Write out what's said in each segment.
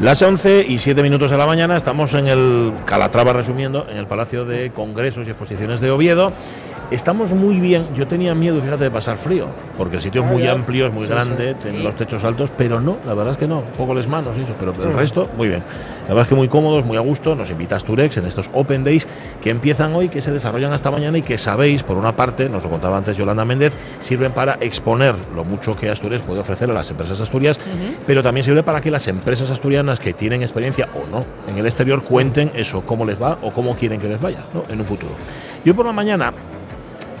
Las 11 y 7 minutos de la mañana estamos en el Calatrava, resumiendo, en el Palacio de Congresos y Exposiciones de Oviedo. Estamos muy bien. Yo tenía miedo, fíjate, de pasar frío, porque el sitio es muy amplio, es muy grande, tiene los techos altos, pero no, la verdad es que no. Un poco les manos y eso, pero el resto, muy bien. La verdad es que muy cómodos, muy a gusto. Nos invita Asturex en estos Open Days que empiezan hoy, que se desarrollan hasta mañana y que sabéis, por una parte, nos lo contaba antes Yolanda Méndez, sirven para exponer lo mucho que Asturex puede ofrecer a las empresas asturias, pero también sirve para que las empresas asturianas que tienen experiencia o no en el exterior cuenten eso, cómo les va o cómo quieren que les vaya ¿no? en un futuro. Yo por la mañana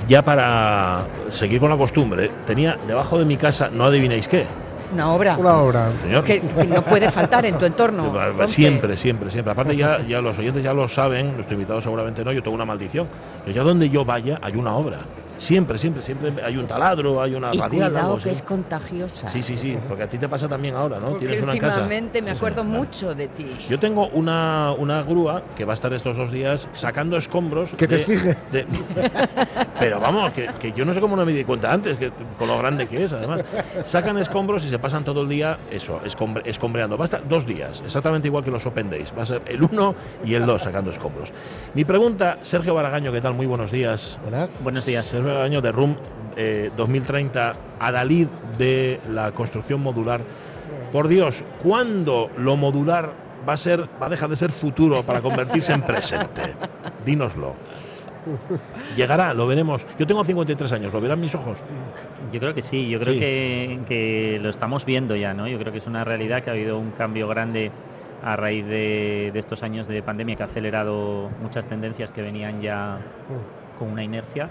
ya para seguir con la costumbre, tenía debajo de mi casa, no adivinéis qué. Una obra. Una obra. Señor. Que, que no puede faltar en tu entorno. Siempre, siempre, siempre. Aparte ya, ya los oyentes ya lo saben, nuestro invitado seguramente no, yo tengo una maldición. Yo ya donde yo vaya hay una obra. Siempre, siempre, siempre hay un taladro, hay una Y radial. cuidado algo que es contagiosa. Sí, sí, sí, porque a ti te pasa también ahora, ¿no? Porque Tienes una casa. últimamente me Sí, acuerdo claro. mucho de ti. Yo tengo una, una grúa que va a estar estos dos días sacando escombros. Que te de- exige. de- pero vamos, que, que yo no sé cómo no me di cuenta antes, que con lo grande que es, además. Sacan escombros y se pasan todo el día, eso, escombre- escombreando. Va a estar dos días, exactamente igual que los Open Days. Va a ser el 1 y el 2 sacando escombros. Mi pregunta, Sergio Baragaño, ¿qué tal? Muy buenos días. Buenas. Buenos días. Sergio Baragaño de RUM eh, 2030, Adalid de la construcción modular. Por Dios, ¿cuándo lo modular va a ser, va a dejar de ser futuro para convertirse en presente? Dínoslo. Llegará, lo veremos. Yo tengo 53 años, ¿lo verán mis ojos? Yo creo que sí, yo creo Sí. Que, que lo estamos viendo ya, ¿no? Yo creo que es una realidad que ha habido un cambio grande a raíz de, de estos años de pandemia que ha acelerado muchas tendencias que venían ya con una inercia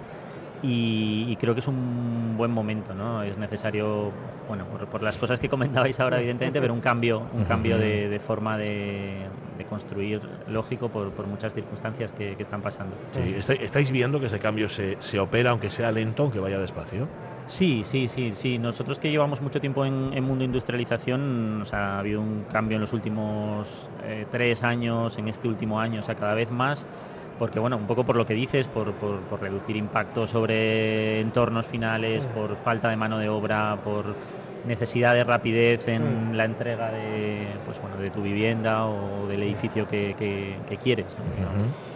y, y creo que es un buen momento, ¿no? Es necesario, bueno, por, por las cosas que comentabais ahora, evidentemente, pero un cambio, un cambio de, de forma de, de construir lógico por, por muchas circunstancias que, que están pasando. Sí, está- estáis viendo que ese cambio se, se opera, aunque sea lento, aunque vaya despacio. Sí, sí, sí, sí. Nosotros que llevamos mucho tiempo en, en mundo industrialización, o sea, ha habido un cambio en los últimos eh, tres años, en este último año, o sea, cada vez más, porque bueno, un poco por lo que dices, por, por- por reducir impacto sobre entornos finales, por falta de mano de obra, por necesidad de rapidez en la entrega de, pues bueno, de tu vivienda o del edificio que, que- que quieres. ¿no?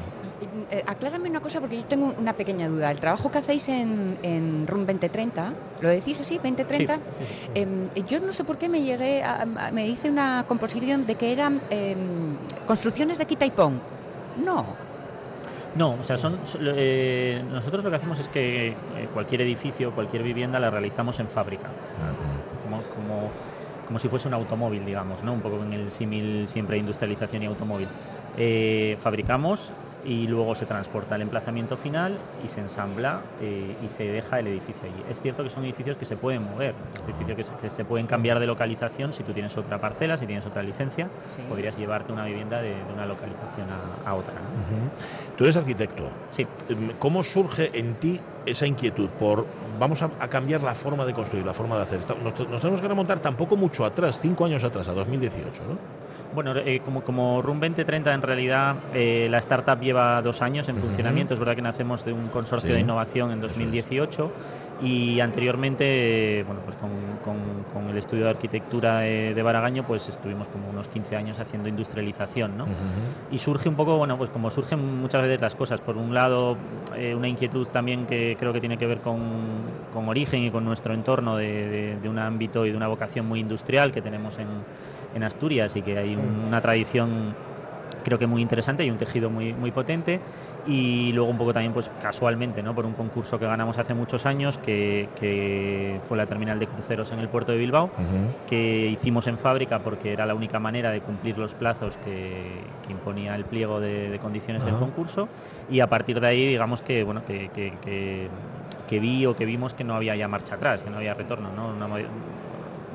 Eh, aclárame una cosa porque yo tengo una pequeña duda. El trabajo que hacéis en, en RUM 2030, ¿lo decís así, 2030? Sí, sí, sí. Em, yo no sé por qué me llegué, a- a- me hice una composición de que eran em, construcciones de quita y pon. No. No, o sea, son, eh, nosotros lo que hacemos es que eh, cualquier edificio, cualquier vivienda la realizamos en fábrica, como, como, como si fuese un automóvil, digamos, ¿no? Un poco en el símil siempre de industrialización y automóvil. Eh, fabricamos y luego se transporta al emplazamiento final y se ensambla eh, y se deja el edificio allí. Es cierto que son edificios que se pueden mover, edificios que se, que se pueden cambiar de localización si tú tienes otra parcela, si tienes otra licencia, Sí. podrías llevarte una vivienda de, de una localización a, a otra. ¿no? Tú eres arquitecto. Sí. Em, ¿Cómo surge en ti esa inquietud por vamos a, a cambiar la forma de construir, la forma de hacer? Nos, nos tenemos que remontar tampoco mucho atrás, cinco años atrás, a 2018, ¿no? Bueno, eh, como, como Room 2030 en realidad eh, la startup lleva dos años en funcionamiento. Es verdad que nacemos de un consorcio Sí, de innovación en eso es. 2018 y anteriormente, bueno, pues con, con- con el estudio de arquitectura de, de Baragaño, pues estuvimos como unos 15 años haciendo industrialización, ¿no? Y surge un poco, bueno, pues como surgen muchas veces las cosas. Por un lado, eh, una inquietud también que creo que tiene que ver con, con origen y con nuestro entorno de, de- de un ámbito y de una vocación muy industrial que tenemos en, en Asturias y que hay un- una tradición creo que muy interesante y un tejido muy, muy potente y luego un poco también pues casualmente ¿no? por un concurso que ganamos hace muchos años que, que fue la terminal de cruceros en el puerto de Bilbao que hicimos en fábrica porque era la única manera de cumplir los plazos que, que imponía el pliego de, de condiciones del Ajá. concurso y a partir de ahí digamos que bueno que, que- que- vi o que vimos que no había ya marcha atrás que no había retorno ¿no? Una,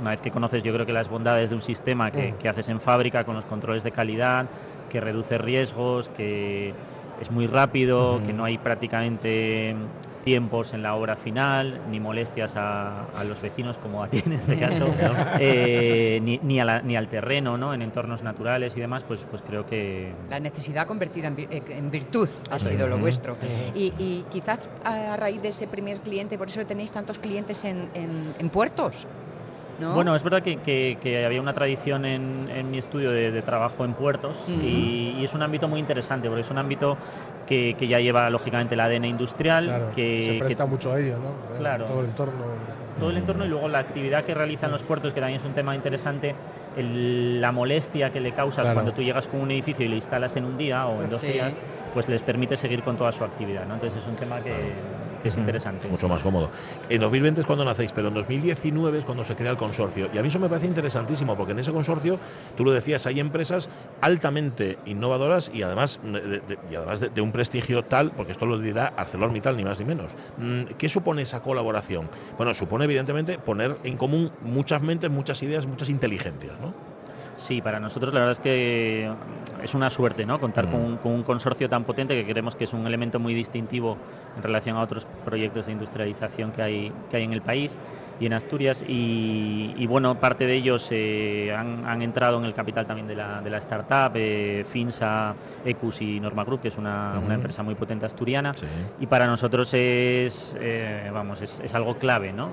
una vez que conoces yo creo que las bondades de un sistema que, que haces en fábrica con los controles de calidad que reduce riesgos que es muy rápido, que no hay prácticamente tiempos en la obra final, ni molestias a, los vecinos, como a ti en este caso, eh, ni, ni, al terreno, ¿no? en entornos naturales y demás, pues, pues creo que... La necesidad convertida en, eh, virtud ha sido lo vuestro. Y, quizás a raíz de ese primer cliente, por eso tenéis tantos clientes en, en puertos. Bueno, es verdad que, había una tradición en, mi estudio de, trabajo en puertos y, es un ámbito muy interesante porque es un ámbito que, ya lleva lógicamente el ADN industrial. que, se presta mucho a ello, ¿no? Claro. Todo el entorno. Todo el entorno y luego la actividad que realizan los puertos, que también es un tema interesante, la molestia que le causas cuando tú llegas con un edificio y lo instalas en un día o en dos días, pues les permite seguir con toda su actividad. ¿no? Entonces es un tema que es interesante. Mucho más cómodo. En 2020 es cuando nacéis, pero en 2019 es cuando se crea el consorcio. Y a mí eso me parece interesantísimo, porque en ese consorcio, tú lo decías, hay empresas altamente innovadoras y además, de, y además de, un prestigio tal, porque esto lo dirá ArcelorMittal, ni más ni menos. Mm, ¿Qué supone esa colaboración? Bueno, supone evidentemente poner en común muchas mentes, muchas ideas, muchas inteligencias, ¿no? Sí, para nosotros la verdad es que es una suerte ¿no? contar con, mm. un, consorcio tan potente que creemos que es un elemento muy distintivo en relación a otros proyectos de industrialización que hay, que hay en el país y en Asturias. Y, bueno, parte de ellos eh, han, entrado en el capital también de la, de la startup, eh, Finsa, Ecus y Norma Group, que es una, empresa muy potente asturiana. Y para nosotros es, eh, vamos, es, algo clave ¿no?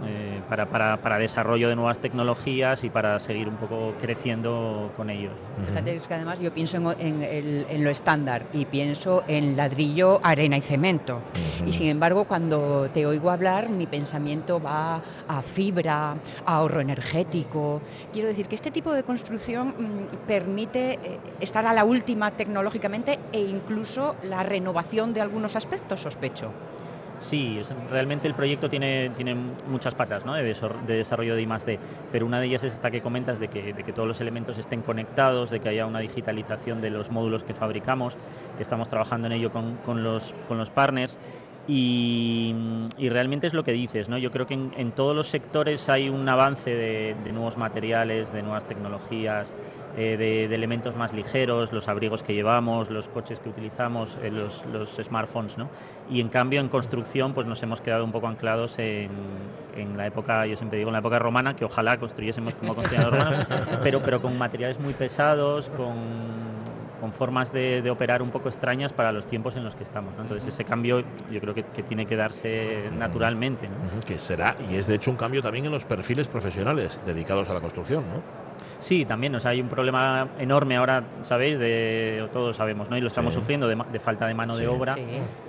para, para, para, desarrollo de nuevas tecnologías y para seguir un poco creciendo con ellos. Fíjate, es que además yo pienso en, en, lo estándar y pienso en ladrillo, arena y cemento. Y sin embargo, cuando te oigo hablar, mi pensamiento va a fibra, ahorro energético. Quiero decir que este tipo de construcción mm, permite eh, estar a la última tecnológicamente e incluso la renovación de algunos aspectos, sospecho. Sí, realmente el proyecto tiene, tiene muchas patas ¿no? de, desarrollo de I+.D., pero una de ellas es esta que comentas de que, de que, todos los elementos estén conectados, de que haya una digitalización de los módulos que fabricamos. Estamos trabajando en ello con, con, los, con los partners y, realmente es lo que dices, ¿no? Yo creo que en, todos los sectores hay un avance de, nuevos materiales, de nuevas tecnologías, eh, de, elementos más ligeros, los abrigos que llevamos, los coches que utilizamos, eh, los, smartphones, ¿no? Y en cambio en construcción pues nos hemos quedado un poco anclados en, la época, yo siempre digo en la época romana, que ojalá construyésemos como construían los romanos, pero, pero con materiales muy pesados, con con formas de, operar un poco extrañas para los tiempos en los que estamos. Entonces ese cambio yo creo que, tiene que darse naturalmente. Que será, y es de hecho un cambio también en los perfiles profesionales dedicados a la construcción. ¿no? Sí, también, o sea, hay un problema enorme ahora, ¿sabéis? De, todos sabemos, ¿no? Y lo estamos sufriendo de, falta de mano de obra.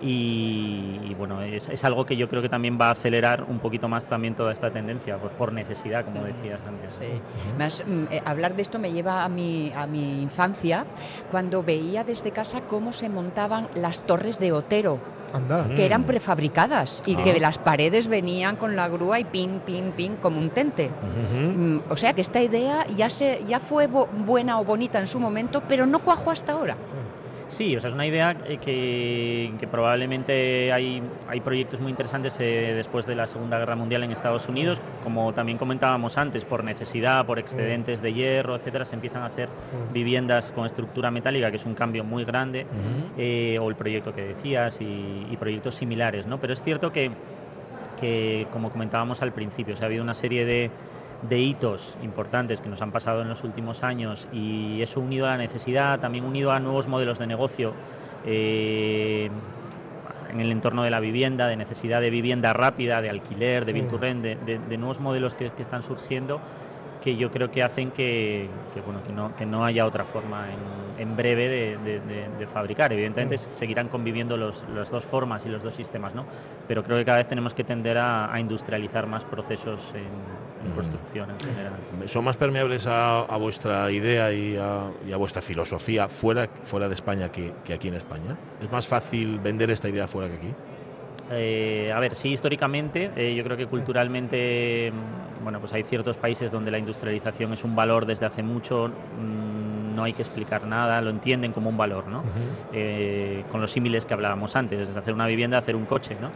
Y, bueno, es, algo que yo creo que también va a acelerar un poquito más también toda esta tendencia, por, necesidad, como decías antes. Sí. Mm, eh, hablar de esto me lleva a mi, a mi infancia, cuando veía desde casa cómo se montaban las torres de Otero que eran prefabricadas y que las paredes venían con la grúa y pin, pin, pin, como un tente. Mm, o sea que esta idea ya, se, ya fue buena o bonita en su momento, pero no cuajó hasta ahora. Sí, o sea, es una idea eh, que, probablemente hay, hay proyectos muy interesantes eh, después de la Segunda Guerra Mundial en Estados Unidos, como también comentábamos antes, por necesidad, por excedentes de hierro, etcétera, se empiezan a hacer viviendas con estructura metálica, que es un cambio muy grande, eh, o el proyecto que decías y, proyectos similares, ¿no? Pero es cierto que, que, como comentábamos al principio, o ha habido una serie de de hitos importantes que nos han pasado en los últimos años y eso unido a la necesidad, también unido a nuevos modelos de negocio eh, en el entorno de la vivienda, de necesidad de vivienda rápida, de alquiler, de build to rent, de, nuevos modelos que, están surgiendo que yo creo que hacen que, bueno, que, no, que no haya otra forma en, breve de, fabricar. Evidentemente seguirán conviviendo los, las dos formas y los dos sistemas, ¿no? pero creo que cada vez tenemos que tender a, industrializar más procesos en, construcción en general. ¿Son más permeables a, vuestra idea y a, vuestra filosofía fuera, fuera de España que, que aquí en España? ¿Es más fácil vender esta idea fuera que aquí? Eh, a ver, sí, históricamente, eh, yo creo que culturalmente, mm, bueno, pues hay ciertos países donde la industrialización es un valor desde hace mucho, mm, no hay que explicar nada, lo entienden como un valor, ¿no? Eh, con los símiles que hablábamos antes, es hacer una vivienda, hacer un coche, ¿no?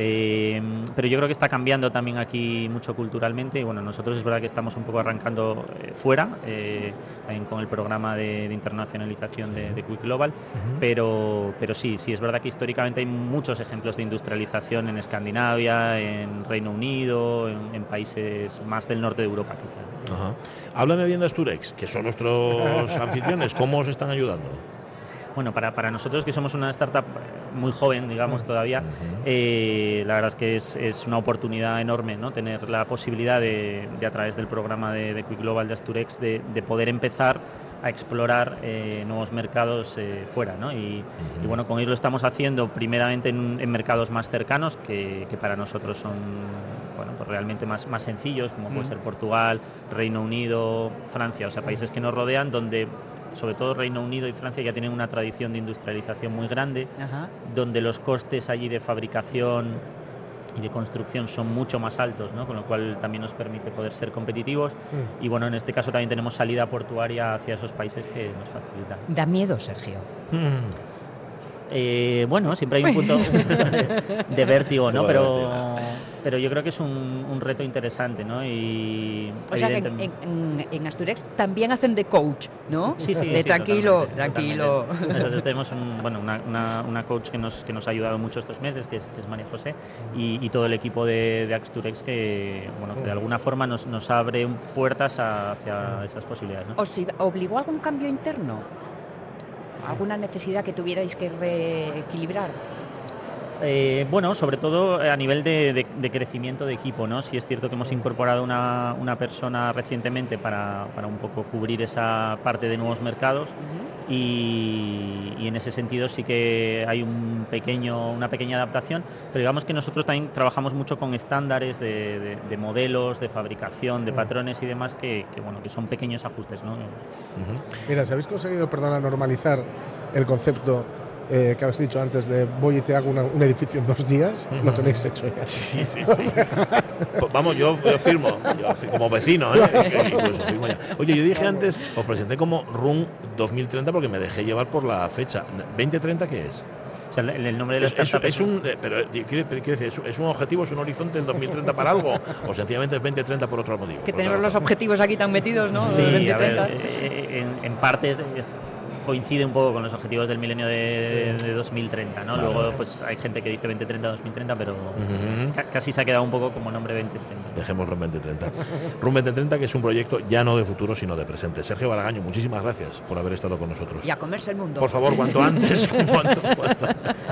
Eh, pero yo creo que está cambiando también aquí mucho culturalmente y bueno, nosotros es verdad que estamos un poco arrancando eh, fuera, eh, también con el programa de, de internacionalización de, de, Quick Global, pero, pero sí, sí, es verdad que históricamente hay muchos ejemplos de industrialización en Escandinavia, en Reino Unido, en, en países más del norte de Europa quizá. Ajá. Háblame bien de Asturex, que son nuestros anfitriones, ¿cómo os están ayudando? bueno, para, para, nosotros que somos una startup muy joven, digamos, todavía, eh, la verdad es que es, es, una oportunidad enorme, ¿no? Tener la posibilidad de, de a través del programa de, de, Quick Global de Asturex, de, de poder empezar a explorar eh, nuevos mercados eh, fuera, ¿no? Y, y, bueno, con ello lo estamos haciendo primeramente en, en mercados más cercanos, que, que, para nosotros son bueno, pues realmente más, más sencillos, como puede ser Portugal, Reino Unido, Francia, o sea, países que nos rodean, donde sobre todo Reino Unido y Francia ya tienen una tradición de industrialización muy grande, Ajá. donde los costes allí de fabricación y de construcción son mucho más altos, ¿no? con lo cual también nos permite poder ser competitivos. Mm. Y bueno, en este caso también tenemos salida portuaria hacia esos países que nos facilitan. Da miedo, Sergio. Mm. Eh, bueno, siempre hay un punto, un punto de, de, vértigo, ¿no? Pero, pero yo creo que es un, un reto interesante, ¿no? Y o sea, que en, en, en, Asturex también hacen de coach, ¿no? Sí, sí. De sí, tranquilo, totalmente, tranquilo. Totalmente. Nosotros tenemos un, bueno, una, una, una, coach que nos, que nos ha ayudado mucho estos meses, que es, que es María José, y, y, todo el equipo de, de Asturex que, bueno, que de alguna forma nos, nos abre puertas hacia esas posibilidades. ¿no? ¿Os obligó a algún cambio interno? ¿Alguna necesidad que tuvierais que reequilibrar? Eh, bueno, sobre todo a nivel de, de, de, crecimiento de equipo, ¿no? Sí es cierto que hemos incorporado una, una persona recientemente para, para, un poco cubrir esa parte de nuevos mercados uh -huh. y, y, en ese sentido sí que hay un pequeño, una pequeña adaptación, pero digamos que nosotros también trabajamos mucho con estándares de, de modelos, de fabricación, de uh -huh. patrones y demás que, que, bueno, que son pequeños ajustes, ¿no? Uh -huh. Mira, si habéis conseguido, perdona, normalizar el concepto eh, que habéis dicho antes de voy y te hago una, un edificio en dos días, uh -huh. lo tenéis hecho ya. Sí, sí, sí. sí. Pues vamos, yo, yo, firmo, yo como vecino, ¿eh? firmo Oye, yo dije antes, os presenté como RUN 2030 porque me dejé llevar por la fecha. ¿2030 qué es? O sea, el, el nombre de la es, es, es, un, eh, pero quiere, quiere decir, es un objetivo, es un horizonte en 2030 para algo, o sencillamente es 2030 por otro motivo. Que tenemos los objetivos aquí tan metidos, ¿no? Sí, 2030. A ver, eh, en, en parte es, coincide un poco con los objetivos del milenio de, sí. de 2030, ¿no? Vale. Luego, pues hay gente que dice 2030, 2030, pero uh -huh. casi se ha quedado un poco como nombre 2030. Dejémoslo en 2030. RUM 2030, que es un proyecto ya no de futuro, sino de presente. Sergio Baragaño, muchísimas gracias por haber estado con nosotros. Y a comerse el mundo. Por favor, cuanto antes. cuanto, cuanto.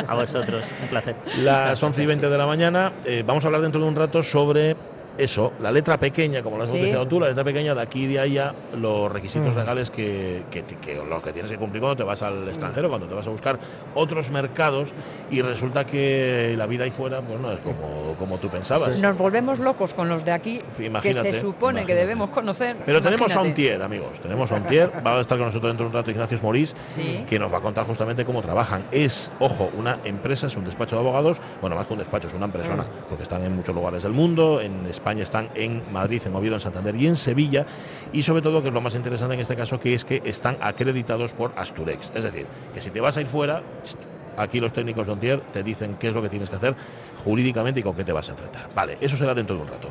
A vosotros, un placer. Las 11 y 20 de la mañana. Eh, vamos a hablar dentro de un rato sobre eso, la letra pequeña, como lo has sí. tú, la letra pequeña de aquí y de allá, los requisitos mm. legales que, que, que, los que tienes que cumplir cuando te vas al extranjero, cuando te vas a buscar otros mercados y resulta que la vida ahí fuera pues no es como, como tú pensabas. Sí. Nos volvemos locos con los de aquí que se supone imagínate. que debemos conocer. Pero imagínate. tenemos a un tier, amigos, tenemos a un tier, va a estar con nosotros dentro de un rato Ignacio Morís, sí. que nos va a contar justamente cómo trabajan. Es, ojo, una empresa, es un despacho de abogados, bueno, más que un despacho, es una persona, mm. porque están en muchos lugares del mundo, en España están en Madrid, en Oviedo, en Santander y en Sevilla. Y sobre todo, que es lo más interesante en este caso, que es que están acreditados por Asturex. Es decir, que si te vas a ir fuera, aquí los técnicos de Ontier te dicen qué es lo que tienes que hacer jurídicamente y con qué te vas a enfrentar. Vale, eso será dentro de un rato.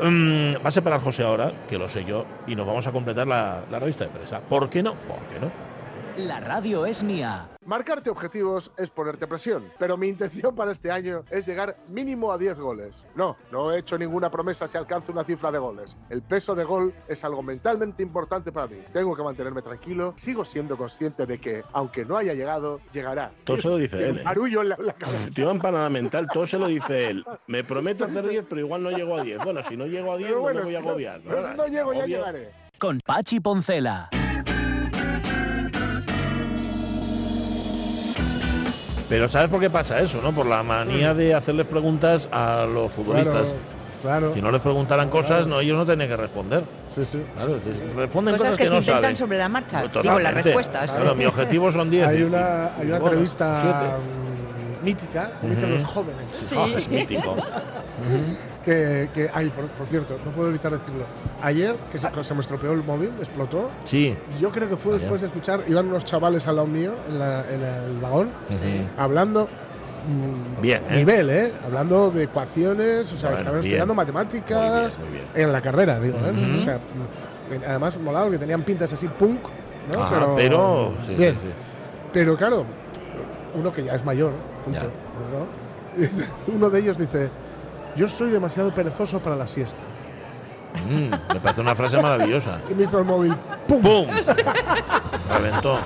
Um, va a separar José ahora, que lo sé yo, y nos vamos a completar la, la revista de prensa. ¿Por qué no? ¿Por qué no? La radio es mía. Marcarte objetivos es ponerte presión, pero mi intención para este año es llegar mínimo a 10 goles. No, no he hecho ninguna promesa si alcanzo una cifra de goles. El peso de gol es algo mentalmente importante para mí. Tengo que mantenerme tranquilo, sigo siendo consciente de que, aunque no haya llegado, llegará. Todo se lo dice él. ¿eh? Arullo en la, la cabeza. Tío empanada mental, todo se lo dice él. Me prometo hacer 10, pero igual no llego a 10. Bueno, si no llego a 10, bueno, no me voy a agobiar. ¿no? Pero si no llego, ya Obvio. llegaré. Con Pachi Poncela. Pero ¿sabes por qué pasa eso, no? Por la manía de hacerles preguntas a los futbolistas. Claro. Claro. Si no les preguntaran cosas, claro. no, ellos no tienen que responder. Sí, sí. Claro, responden cosas, cosas que, que, no se inventan saben. sobre la marcha. Totalmente. Digo, las respuestas. Claro, mi objetivo son 10. Hay una, hay una bueno, entrevista siete. mm, mítica, como dicen Ujú. los jóvenes. Sí. Oh, es mítico. Que, que ay, por, por cierto, no puedo evitar decirlo. Ayer, que se, se me estropeó el móvil, explotó. Sí. Yo creo que fue Ayer. después de escuchar, iban unos chavales al lado mío en, la- en el vagón, hablando mm, Bien, ¿eh? nivel, ¿eh? Hablando de ecuaciones, o sea, Bueno, estaban bien. estudiando matemáticas Muy bien, muy bien. en la carrera, digo, ¿eh? O sea, además molado que tenían pintas así punk, ¿no? Ajá, pero, sí, bien. sí, sí. Pero claro, uno que ya es mayor, punto, Ya. ¿no? Uno de ellos dice, yo soy demasiado perezoso para la siesta. Mm, me parece una frase maravillosa. Y me hizo el móvil, ¡pum! ¡Pum! Reventó.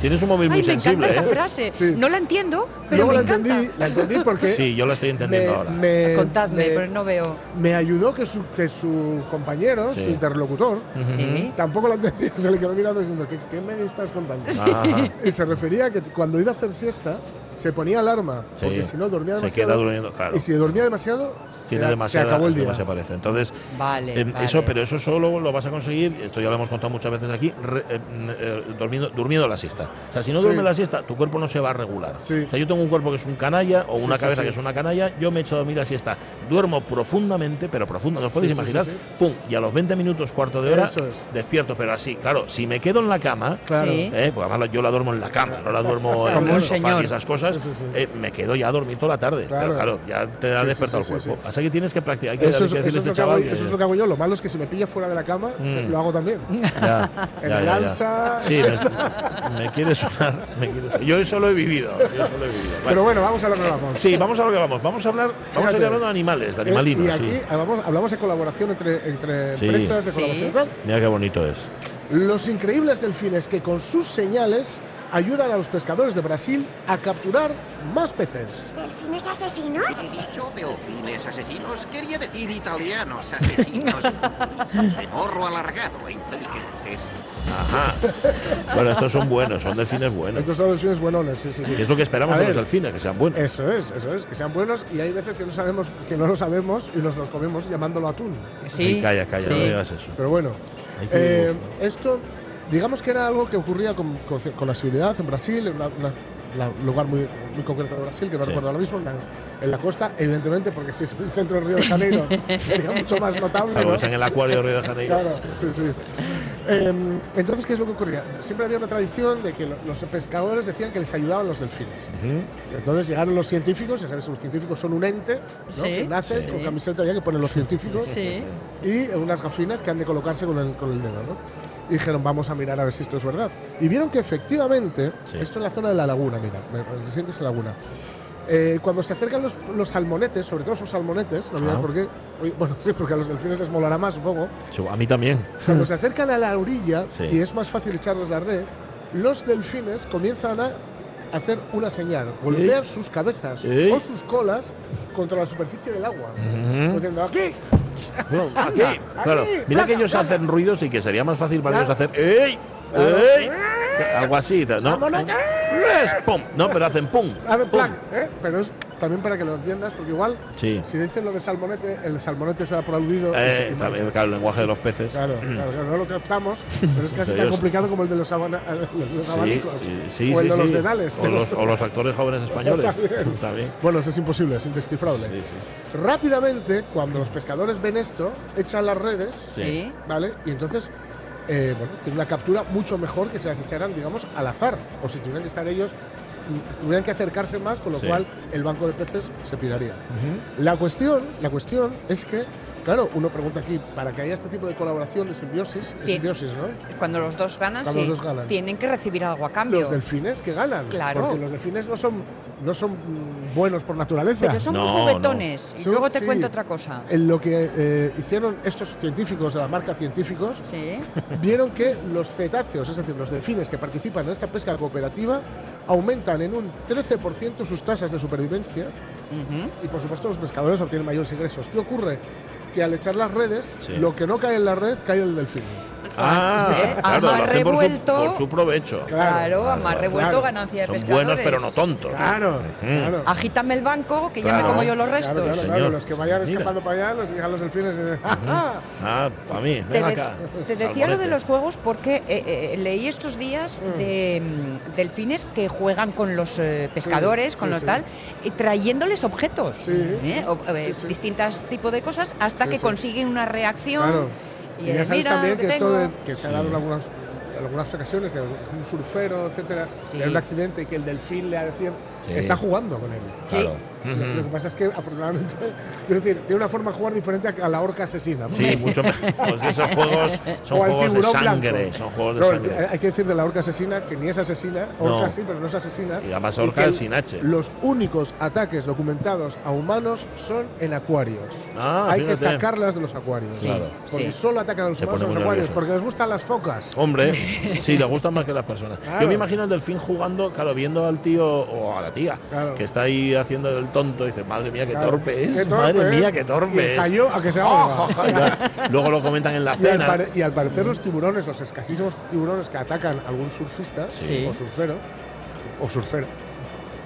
Tienes un móvil muy me sensible, encanta esa ¿eh? frase. Sí. No la entiendo, pero Luego me la encanta. entendí, la entendí porque Sí, yo lo estoy entendiendo me, ahora. me- Contadme, me- pero no veo. me ayudó que su, que su compañero, Sí. su interlocutor, Sí. tampoco la entendía, se le quedó mirando diciendo, ¿qué, qué me estás contando? Y se refería a que cuando iba a hacer siesta, se ponía alarma, Sí. porque si no dormía Se demasiado. queda durmiendo, claro. Y si dormía demasiado, Tiene se, demasiada, se acabó el día. se parece. Entonces, Vale, eh, vale. eso, pero eso solo lo vas a conseguir, esto ya lo hemos contado muchas veces aquí, re- eh, eh, durmiendo, durmiendo la siesta. O sea, si no Sí. duermes la siesta, tu cuerpo no se va a regular. Sí. O sea, yo tengo un cuerpo que es un canalla o una sí, cabeza sí. que es una canalla, yo me echo a dormir la siesta. Duermo profundamente, pero profundo, no os podéis imaginar. sí, sí. Pum, y a los 20 minutos, cuarto de hora, Eso es. despierto, pero así, claro, si me quedo en la cama, Claro. Eh, porque además yo la duermo en la cama, no la duermo en el sofá y esas cosas, Sí, sí, sí. eh, me quedo ya a dormir toda la tarde. Claro. Pero claro, ya te ha despertado sí, el cuerpo. sí. Así que tienes que practicar. Que, Eso, es, eso lo que hago, chaval que- eso es lo que hago yo. Lo malo es que si me pilla fuera de la cama, Mm. lo hago también. Ya, En ya, el ya, ya. alza. Sí, me, me quiere sonar. me quiere sonar. Yo eso lo he vivido. Yo eso lo he vivido. Vale. Pero bueno, vamos a lo que vamos. Sí, vamos a lo que vamos. Vamos a hablar, vamos a ir hablando de animales, de Eh, animalinos. y aquí sí. hablamos, hablamos de colaboración entre, entre Sí. empresas, de colaboración y tal. Mira qué bonito es. Los increíbles delfines que con sus señales ayudan a los pescadores de Brasil a capturar más peces. ¿Delfines asesinos? Dicho delfines asesinos, quería decir italianos asesinos. de morro alargado e inteligentes. Ajá. Bueno, estos son buenos, son delfines buenos. Estos son delfines buenones, sí, sí, sí. Y es lo que esperamos de los delfines, que sean buenos. Eso es, eso es, que sean buenos y hay veces que no sabemos, que no lo sabemos y nos los comemos llamándolo atún. Sí. Ay, calla, calla, sí. no digas eso. Pero bueno, eh, esto, digamos que era algo que ocurría con, con, con asiduidad en Brasil, en la- un lugar muy, muy concreto de Brasil, que no Sí. recuerdo ahora mismo, en la, en la costa, evidentemente, porque si es el centro del Río de Janeiro, sería mucho más notable. Claro, ¿no? es en el acuario de Río de Janeiro. Claro, sí, sí. Eh, entonces, ¿qué es lo que ocurría? Siempre había una tradición de que lo- los pescadores decían que les ayudaban los delfines. Entonces llegaron los científicos, ya sabes, los científicos son un ente, ¿no? Sí, que nace sí. con camiseta ya que ponen los científicos Sí. y unas gafinas que han de colocarse con el, con el dedo. ¿no? Y dijeron, vamos a mirar a ver si esto es verdad. Y vieron que efectivamente, Sí. esto en la zona de la laguna, mira, me- recientes en laguna. Eh, cuando se acercan los, los salmonetes, sobre todo esos salmonetes, no Ah. por qué, bueno, sí, porque a los delfines les molará más, supongo, A mí también. cuando se acercan a la orilla Sí. y es más fácil echarles la red, los delfines comienzan a hacer una señal, golpear sus cabezas o sus colas contra la superficie del agua. Diciendo, aquí, Bueno, aquí, claro. Mira que ellos placa. hacen ruidos y que sería más fácil para ellos hacer ¡Ey! Claro. ¡Ey! Algo así, ¿no? ¡Salmonete! ¡Es! ¡Pum! No, pero hacen ¡pum! hacen ¡pum! plan, ¿eh? Pero es también para que lo entiendas, porque igual, Sí. si dicen lo de salmonete, el salmonete se da por aludido. Eh, también, claro, el lenguaje de los peces. Claro, claro, claro, no lo captamos, pero es casi tan complicado como el de los, abana- los Sí, abanicos. sí, sí, o el sí, de los sí. dedales. O los, o los actores jóvenes españoles. También. También. Bueno, eso es imposible, es indescifrable. Sí, sí. Rápidamente, cuando los pescadores ven esto, echan las redes, Sí. ¿vale? Y entonces, eh, bueno, tiene una captura mucho mejor que si las echaran, digamos, al azar. O si tuvieran que estar ellos, mm, tuvieran que acercarse más, con lo Sí. cual el banco de peces se piraría. La cuestión, la cuestión es que, claro, uno pregunta aquí, para que haya este tipo de colaboración, de simbiosis, simbiosis, ¿no? Cuando los dos ganan, Cuando sí. los dos ganan. Tienen que recibir algo a cambio. Los delfines que ganan. Claro. Porque los delfines no son, no son buenos por naturaleza. Pero son No, muy juguetones. Y luego te sí. cuento otra cosa. En lo que eh, hicieron estos científicos de la marca Científicos, Sí. vieron que los cetáceos, es decir, los delfines que participan en esta pesca cooperativa, aumentan en un 13% sus tasas de supervivencia y, por supuesto, los pescadores obtienen mayores ingresos. ¿Qué ocurre? Que al echar las redes, Sí. lo que no cae en la red cae en el delfín. Ah, ¿Eh? claro, lo por su, revuelto. por su provecho. Claro, a más claro, revuelto claro. ganancia de Son pescadores. buenos, pero no tontos. Claro, claro. Agítame el banco, que ya Claro. me como yo los Claro, restos. claro, Señor. claro, los que vayan Mira. escapando para allá, los llegan los delfines y dicen, ¡Ja, ja! Ah, para mí, Te, ven de- acá. te decía lo de los juegos porque eh, eh, leí estos días de mm, delfines que juegan con los eh, pescadores, Sí, con sí, lo sí. tal, y trayéndoles objetos, Sí. ¿eh? O- eh, Sí, sí. distintos tipos de cosas, hasta Sí, que sí. consiguen una reacción. Claro. Y, Y, ya sabes mira también que, que esto de que se ha dado en algunas algunas ocasiones de un surfero, etcétera, Sí. en un accidente y que el delfín le decía Sí. está jugando con él. Sí. Claro. Lo- Lo que pasa es que afortunadamente, quiero decir, tiene una forma de jugar diferente a la orca asesina. ¿no? Sí, mucho mejor. Pues esos juegos son o juegos de sangre. blanco. Son juegos de No, sangre. Hay que decir de la orca asesina que ni es asesina, orca No. sí, pero no es asesina. Y además que orca el- sin H. Los únicos ataques documentados a humanos son en acuarios. Ah, hay que fíjate. sacarlas de los acuarios. Sí, Claro. Porque sí. solo atacan a los Se humanos en los acuarios, nervioso. porque les gustan las focas. Hombre, sí, le gustan más que las personas. Claro. Yo me imagino al delfín jugando, claro, viendo al tío o a la tía Claro. que está ahí haciendo el tonto y dice, madre mía, qué Claro. torpe es, Qué torpe madre mía, qué torpe es. cayó a que se ahoga. Luego lo comentan en la Y al, cena. pare- y al parecer los tiburones, los escasísimos tiburones que atacan a algún surfista Sí. o surfero, o surfero,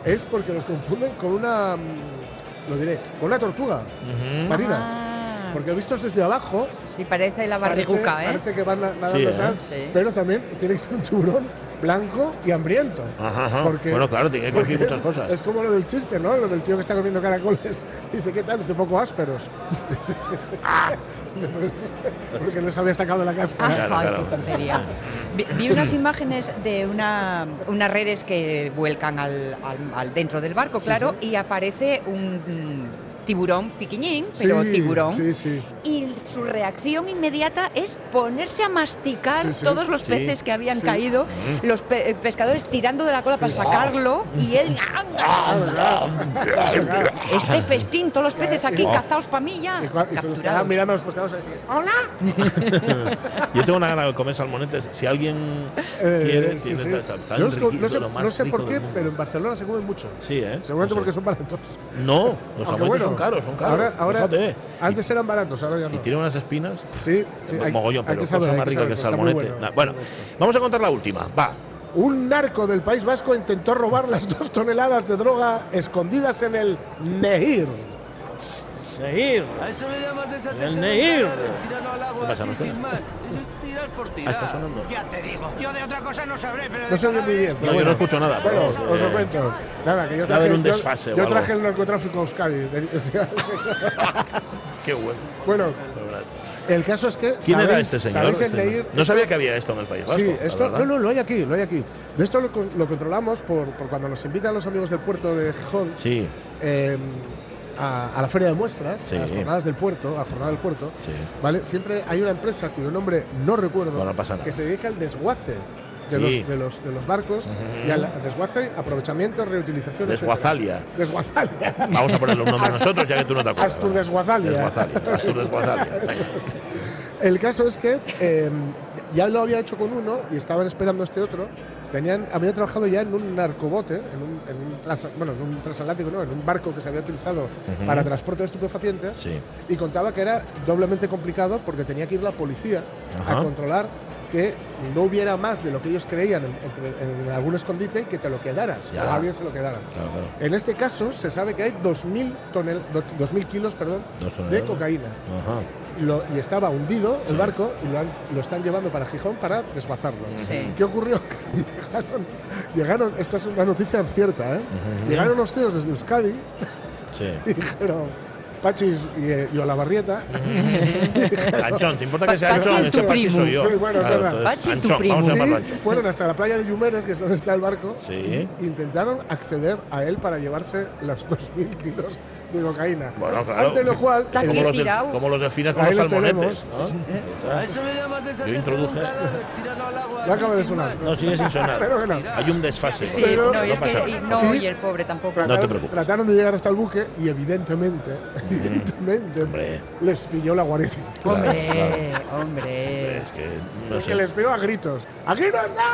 es porque los confunden con una, mm, lo diré, con una tortuga Ujú. marina. Ah, Porque vistos desde abajo, sí, parece la parece, barriguca, ¿eh? parece que van na- nadando Sí, ¿eh? tal, Sí. pero también tiene que ser un tiburón blanco y hambriento. Ajá, ajá. Porque- bueno, claro, tiene que coincidir muchas es, cosas. Es como lo del chiste, ¿no? Lo del tío que está comiendo caracoles. Dice, ¿qué tal? Dice, poco ásperos. Porque no se había sacado de la cáscara. Ah, Claro, ay, claro. qué tontería. Vi, vi unas imágenes de una, unas redes que vuelcan al, al- al dentro del barco, Sí, claro, sí. y aparece un tiburón piquiñín, pero Sí, tiburón. Sí, sí. Y su reacción inmediata es ponerse a masticar Sí, sí. todos los Sí. peces que habían Sí. caído, los pe- eh, pescadores tirando de la cola para sacarlo y él. este festín, todos los peces aquí cazados para mí ya. Y, mirando a los pescados y decían, ¡Hola! Yo tengo una gana de comer salmonetes. Si alguien Eh, quiere, sí, tiene sí. tan- co- riquito, no sé, lo más no sé por qué, pero en Barcelona se comen mucho. Sí, ¿eh? Seguramente No sé. porque son baratos. No, los salmonetes bueno, son caros, son caros. Ahora, ahora Fíjate. antes eran baratos, ahora ya no. Y tiene unas espinas. Sí, sí. hay- mogollón, hay pero que saber, cosa más que rica que muy salmonete. bueno. Nah, Bueno, vamos a contar la última. Va. Un narco del País Vasco intentó robar las dos toneladas de droga escondidas en el Nehir. Seguir. A eso le llaman El Neir. Tirarlo al ¿Qué pasa, tirar por Ah, tirar. está sonando. Ya te digo, yo de otra cosa no sabré, pero. No se oye muy bien. No, yo escucho nada. Bueno, pero, os lo cuento. Nada, que yo traje, un yo- desfase traje el narcotráfico a Euskadi. Qué bueno. bueno, el caso es que. ¿Quién era ¿sabéis- este señor? ¿Sabéis el Este no- Nehir? no sabía que había esto en el País Vasco. Sí, esto, no, no, lo hay aquí, lo hay aquí. De esto lo controlamos por, por cuando nos invitan los amigos del puerto de Gijón Sí, eh, a, a la feria de muestras, Sí. a las jornadas del puerto, a jornada del puerto. sí. ¿vale? Siempre hay una empresa cuyo nombre no recuerdo no que se dedica al desguace de, Sí. los, de, los, de los barcos y al desguace, aprovechamiento, reutilización. etcétera. Desguazalia. Desguazalia. Vamos a ponerle un nombre nosotros, ya que tú no te acuerdas. Astur Desguazalia. Desguazalia. Astur Desguazalia. El caso es que eh, ya lo había hecho con uno y estaban esperando este otro. Tenían, había trabajado ya en un narcobote, en un, en un trans- bueno, en un transatlántico, no, en un barco que se había utilizado para transporte de estupefacientes. Sí. Y contaba que era doblemente complicado porque tenía que ir la policía a controlar que no hubiera más de lo que ellos creían en, algún escondite y que te lo quedaras, Ya. o alguien se lo quedara. Claro, claro. En este caso se sabe que hay 2.000 tonel, do- 2.000 kilos perdón, Dos de cocaína. Ajá. Y, lo- y estaba hundido el barco y lo, han- lo están llevando para Gijón para desguazarlo. Sí. ¿Qué ocurrió? Llegaron, llegaron, esto es una noticia cierta, ¿eh? Llegaron los tíos desde Euskadi Sí. y dijeron, Pachis y, y Olavarrieta, Anchón, ¿te importa que sea Pachi Anchón? Ese Pachi soy yo. Sí, bueno, Claro, entonces, Pachi es tu Anchón, primo. Vamos a llamarlo y Anchón. fueron hasta la playa de Yumeres, que es donde está el barco, Sí. y intentaron acceder a él para llevarse los 2.000 kilos de cocaína. Bueno, claro. Ante lo cual, Como los, de, tirado. como los con Ahí los salmonetes. ¿no? Eso le introduje- Ya acaba de sonar. No, sigue sin sonar. Pero bueno. Hay un desfase. Sí, Pero- no, y es pasa que y no, Sí. y el pobre tampoco. Trataron, te preocupes. trataron de llegar hasta el buque y evidentemente, evidentemente Hombre. les pilló la guardia civil. Hombre, hombre. Es que, no Que les pilló a gritos. ¡Aquí no está!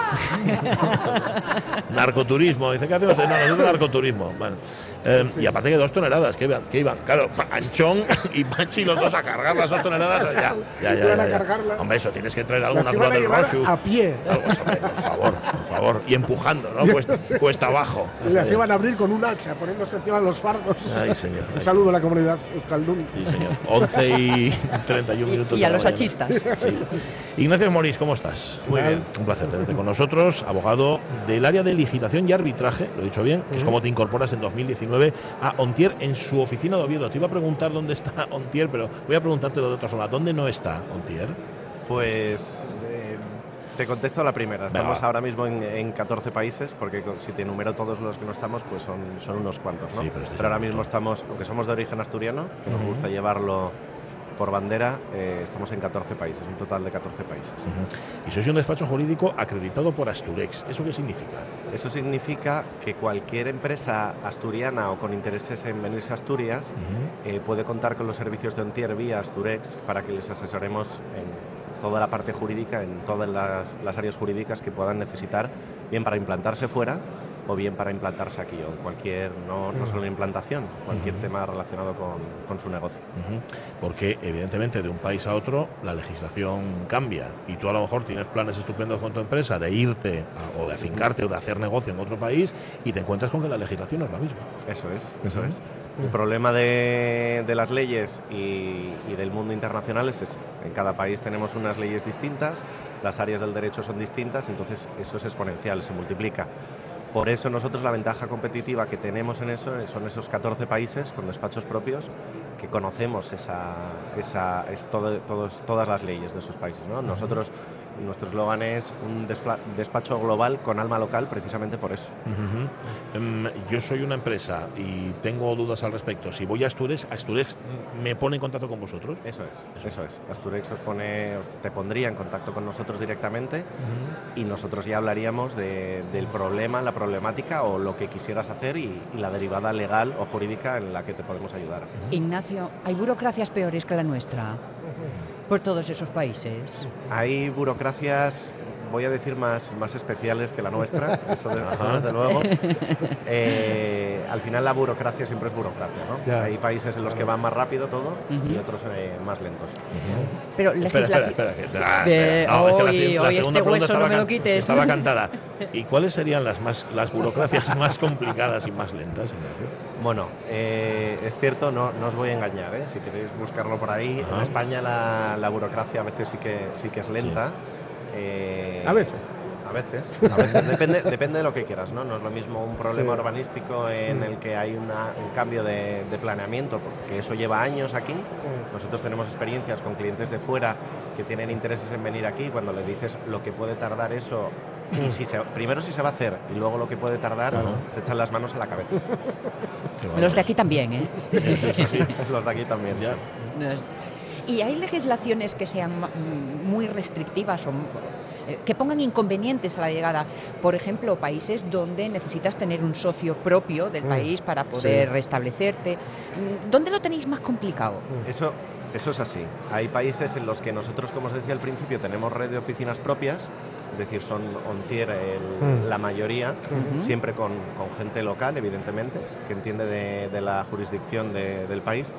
Narcoturismo, dice que hacemos no, nosotros narcoturismo. Bueno, eh, y aparte que dos toneladas, que iban, que iban, claro, Anchón y Pachi los dos a cargar las dos toneladas. Ya, ya, ya. Ya, a ya. cargarlas. Hombre, eso tienes que traer alguna prueba del Roshu. a pie. Algo así, hombre, por favor, por favor. Y empujando, ¿no? Cuesta, cuesta abajo. Y las iban a abrir con un hacha, poniéndose encima de los fardos. Ay, señor. Un ay. saludo a la comunidad Euskaldun. Sí, señor. 11 y 31 minutos. Y a los hachistas. Sí. Ignacio Morís, ¿cómo estás? Muy bien. Un placer tenerte con nosotros, abogado del área de licitación y arbitraje, lo he dicho bien, que es como te incorporas en 2019 a Ontier en su oficina de Oviedo. Te iba a preguntar dónde está Ontier, pero voy a preguntártelo de otra forma. ¿Dónde no está Ontier? Pues eh, te contesto la primera. Estamos ahora mismo en, en 14 países, porque si te enumero todos los que no estamos, pues son, son unos cuantos, ¿no? Sí, pero sí, ahora sí. mismo estamos, aunque somos de origen asturiano, que nos gusta llevarlo por bandera, eh, estamos en 14 países, un total de 14 países. Ujú. Y sois un despacho jurídico acreditado por Asturex. ¿Eso qué significa? Eso significa que cualquier empresa asturiana o con intereses en venirse a Asturias eh, puede contar con los servicios de Ontier vía Asturex para que les asesoremos en toda la parte jurídica, en todas las, las áreas jurídicas que puedan necesitar, bien para implantarse fuera o bien para implantarse aquí, o en cualquier, no, no solo en implantación, cualquier tema relacionado con, con su negocio. Porque evidentemente de un país a otro la legislación cambia y tú a lo mejor tienes planes estupendos con tu empresa de irte a- o de afincarte o de hacer negocio en otro país y te encuentras con que la legislación no es la misma. Eso es, eso es. El problema de, de las leyes y, y del mundo internacional es ese. En cada país tenemos unas leyes distintas, las áreas del derecho son distintas, entonces eso es exponencial, se multiplica. Por eso nosotros la ventaja competitiva que tenemos en eso son esos 14 países con despachos propios que conocemos esa, esa, es todo- todos- todas las leyes de esos países. ¿no? Nosotros, nuestro eslogan es un despla- despacho global con alma local precisamente por eso. Em, yo soy una empresa y tengo dudas al respecto. Si voy a Asturias, Asturias me pone en contacto con vosotros. Eso es, eso es. Asturex os pone, os- te pondría en contacto con nosotros directamente y nosotros ya hablaríamos de- del problema, la problemática o lo que quisieras hacer y, y la derivada legal o jurídica en la que te podemos ayudar. Ignacio, ¿hay burocracias peores que la nuestra? Por todos esos países. Hay burocracias, voy a decir, más, más especiales que la nuestra, eso, de- eso desde luego. Eh, al final la burocracia siempre es burocracia, ¿no? Ya. Hay países en los que va más rápido todo y Ujú. otros eh, más lentos. Pero Espera, espera, espera. que- ah, espera. No, es que la hoy- se- la hoy segunda este hueso no me lo quites. Estaba cantada. ¿Y cuáles serían las, más, las burocracias más complicadas y más lentas? Bueno, eh, es cierto, no, no os voy a engañar, ¿eh? si queréis buscarlo por ahí. Ajá. En España la, la burocracia a veces sí que, sí que es lenta. Eh, A veces. A veces. a veces. depende, depende de lo que quieras, ¿no? No es lo mismo un problema Sí. urbanístico en Mm. el que hay una- un cambio de, de planeamiento, porque eso lleva años aquí. Nosotros tenemos experiencias con clientes de fuera que tienen intereses en venir aquí. Cuando le dices lo que puede tardar eso, y si se- primero si se va a hacer y luego lo que puede tardar, Claro. se echan las manos a la cabeza. Los de aquí también, ¿eh? Sí, sí, sí, sí. Los de aquí también. Ya. ¿Y hay legislaciones que sean mm, muy restrictivas o m- eh, que pongan inconvenientes a la llegada? Por ejemplo, países donde necesitas tener un socio propio del Mm, país para poder sí. restablecerte. Mm, ¿Dónde lo tenéis más complicado? Eso, eso es así. Hay países en los que nosotros, como os decía al principio, tenemos red de oficinas propias, es decir, son Ontier el- Mm. la mayoría, siempre con, con gente local, evidentemente, que entiende de, de la jurisdicción de- del país,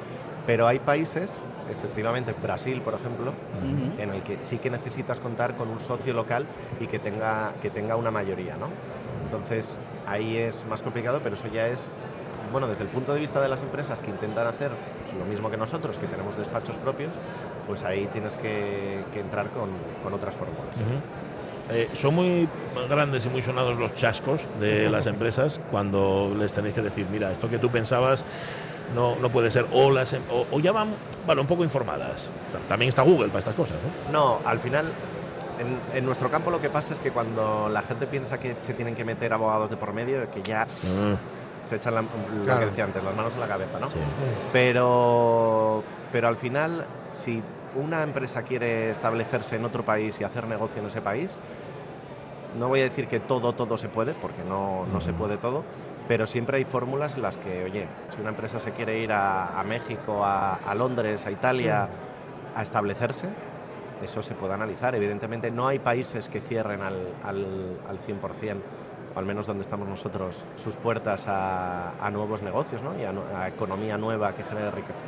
pero hay países, efectivamente Brasil, por ejemplo, Ujú. en el que sí que necesitas contar con un socio local y que tenga, que tenga una mayoría, ¿no? Entonces, ahí es más complicado, pero eso ya es, bueno, desde el punto de vista de las empresas que intentan hacer pues, lo mismo que nosotros, que tenemos despachos propios, pues ahí tienes que, que entrar con, con otras fórmulas. Ujú. Eh, son muy grandes y muy sonados los chascos de las empresas cuando les tenéis que decir, mira, esto que tú pensabas no, no puede ser, o, las, em- o, o ya van bueno, un poco informadas. Ta- También está Google para estas cosas, ¿no? No, al final, en, en nuestro campo lo que pasa es que cuando la gente piensa que se tienen que meter abogados de por medio, que ya se echan la- lo Claro. que decía antes, las manos en la cabeza, ¿no? Sí. Pero, pero al final, si una empresa quiere establecerse en otro país y hacer negocio en ese país, no voy a decir que todo, todo se puede, porque no, no se puede todo, pero siempre hay fórmulas en las que, oye, si una empresa se quiere ir a, a México, a, a Londres, a Italia, a establecerse, eso se puede analizar. Evidentemente no hay países que cierren al, al, al 100%, o al menos donde estamos nosotros, sus puertas a, a nuevos negocios ¿no? y a, economía nueva que genere riqueza.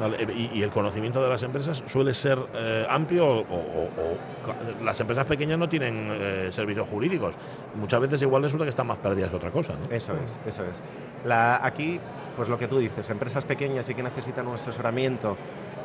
Vale. Eh, Y, y el conocimiento de las empresas suele ser eh, amplio o, o- o ca- las empresas pequeñas no tienen eh, servicios jurídicos. Muchas veces igual resulta que están más perdidas que otra cosa. ¿no? Eso es, eso es. La, aquí, pues lo que tú dices, empresas pequeñas sí que necesitan un asesoramiento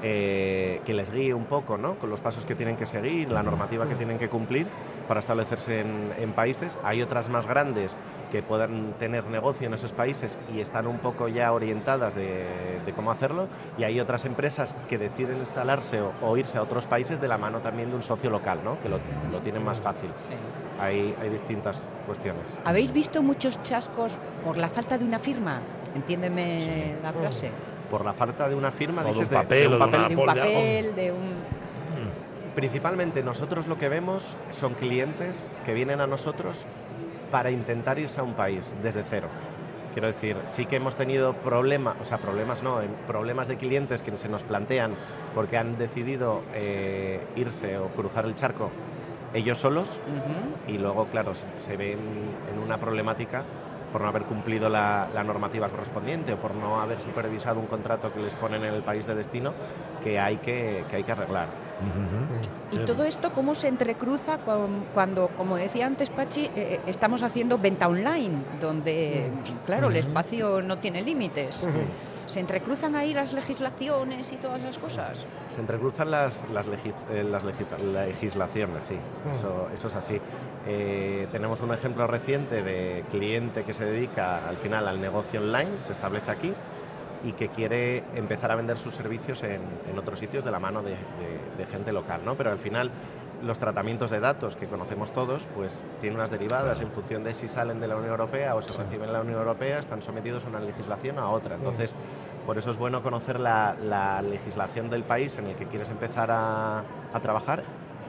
eh, que les guíe un poco, ¿no? Con los pasos que tienen que seguir, la normativa que tienen que cumplir. para establecerse en, en países. Hay otras más grandes que puedan tener negocio en esos países y están un poco ya orientadas de, de cómo hacerlo. Y hay otras empresas que deciden instalarse o, o irse a otros países de la mano también de un socio local, ¿no? que lo, lo tienen más fácil. Sí. Hay, hay distintas cuestiones. ¿Habéis visto muchos chascos por la falta de una firma? Entiéndeme la frase. Por la falta de una firma, O de un dices, papel, de un papel, de un... Principalmente nosotros lo que vemos son clientes que vienen a nosotros para intentar irse a un país desde cero. Quiero decir, sí que hemos tenido problemas, o sea, problemas no, en- problemas de clientes que se nos plantean porque han decidido eh, irse o cruzar el charco ellos solos y luego, claro, se, se ven en una problemática por no haber cumplido la, la normativa correspondiente o por no haber supervisado un contrato que les ponen en el país de destino que hay que, que, hay que arreglar. Y todo esto, ¿cómo se entrecruza con- cuando, como decía antes Pachi, eh, estamos haciendo venta online, donde, claro, el espacio no tiene límites? ¿Se entrecruzan ahí las legislaciones y todas esas cosas? Se entrecruzan las, las, legis- eh, las legis- legislaciones, sí, eso, eso es así. Eh, tenemos un ejemplo reciente de cliente que se dedica al final al negocio online, se establece aquí y que quiere empezar a vender sus servicios en, en otros sitios de la mano de, de- de gente local, ¿no? Pero al final los tratamientos de datos que conocemos todos, pues tienen unas derivadas en función de si salen de la Unión Europea o se reciben en la Unión Europea, están sometidos a una legislación a otra. Entonces, por eso es bueno conocer la, la legislación del país en el que quieres empezar a, a trabajar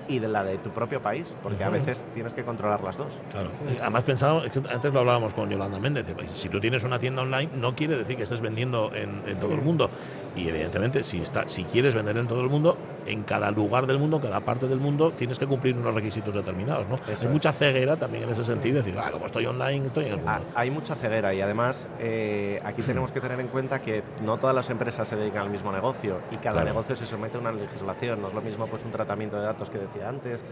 y de la de tu propio país, porque a veces tienes que controlar las dos. Claro. Además pensado, antes lo hablábamos con Yolanda Méndez, de, si tú tienes una tienda online no quiere decir que estés vendiendo en, en todo el mundo. Y evidentemente si está, si quieres vender en todo el mundo, en cada lugar del mundo, cada parte del mundo, tienes que cumplir unos requisitos determinados. ¿no? Eso Hay es. mucha ceguera también en ese sentido, decir, ah, como estoy online, estoy en el mundo. Ah, hay mucha ceguera y además eh, aquí tenemos que tener en cuenta que no todas las empresas se dedican al mismo negocio y cada Claro. negocio se somete a una legislación. No es lo mismo pues un tratamiento de datos que decía antes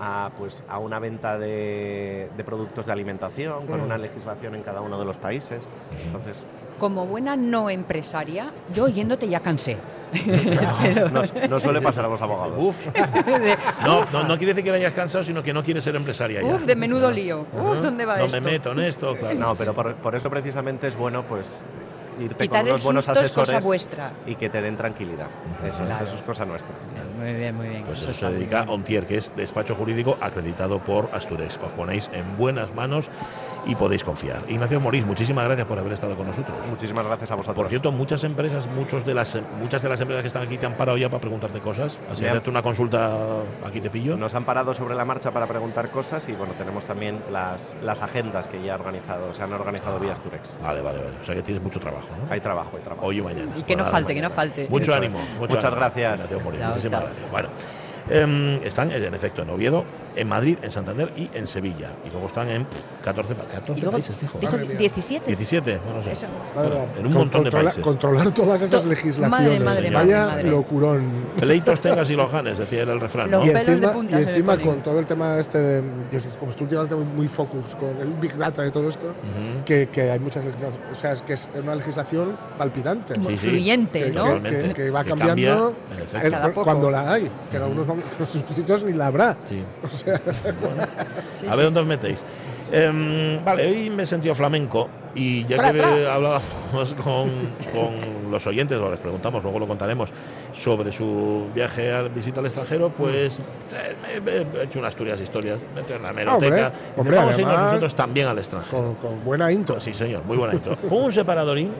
a, pues, a una venta de, de productos de alimentación con Mm. una legislación en cada uno de los países. Entonces, Como buena no empresaria, yo oyéndote ya cansé. no, no suele pasar a los abogados. Uf. No, no, no quiere decir que vayas cansado, sino que no quieres ser empresaria ya. Uf, de menudo lío. Uf, Ajá. ¿dónde va no esto? me meto en esto, claro. No, pero por, por eso precisamente es bueno pues irte Quitar con unos buenos asesores vuestra. y que te den tranquilidad. Eso, Claro. eso es cosa nuestra. Muy bien, muy bien. Pues Eso eso se dedica bien. Ontier, que es despacho jurídico acreditado por Asturex. Os ponéis en buenas manos y podéis confiar. Ignacio Morís, muchísimas gracias por haber estado con nosotros. Muchísimas gracias a vosotros. Por cierto, muchas empresas, muchos de las, muchas de las empresas que están aquí te han parado ya para preguntarte cosas. Así han- hacerte una consulta, aquí te pillo. Nos han parado sobre la marcha para preguntar cosas y bueno, tenemos también las, las agendas que ya ha organizado, se han organizado vía Sturex. Vale, vale, vale. O sea que tienes mucho trabajo, ¿no? Hay trabajo, hay trabajo. Hoy y mañana. Y que no falte, que no falte. Mucho Eso ánimo. mucho Muchas ánimo. gracias. Ignacio Morís, Chao, muchísimas chao. gracias. Bueno. Em, están en efecto en Oviedo, en Madrid, en Santander y en Sevilla. Y luego están en pff, 14, pa- 14 Y luego países, dijo. dijo Madre mía. 17. 17, no, no sé. Eso. Bueno, en un Con- montón de controla- países. Controlar todas esas To- legislaciones. madre, madre, Vaya madre. locurón. Pleitos tengas y los ganes, decía el refrán, ¿no? Y de encima, punta y encima con todo el tema este de. Como estoy últimamente muy, muy focus con el Big Data de todo esto, Ujú. que, que hay muchas legislaciones. O sea, es que es una legislación palpitante. Sí, sí. Fluyente, que, ¿no? que- que- que va Que cambiando cambia, el- Cada poco. cuando la hay, que en algunos mom- sitios ni la habrá. Sí. O sea, Bueno, Sí, a sí. ver dónde os metéis. Em, vale, hoy me he sentido flamenco y ya Tra, que tra. hablábamos con, con los oyentes, o les preguntamos, luego lo contaremos, sobre su viaje a visita al extranjero, pues eh, me- me he hecho unas Asturias historias, me entré en la Hombre, hemeroteca. hombre, vamos a irnos nosotros también al extranjero. con, con buena intro. Sí, señor, muy buena intro. Pon un separadorín.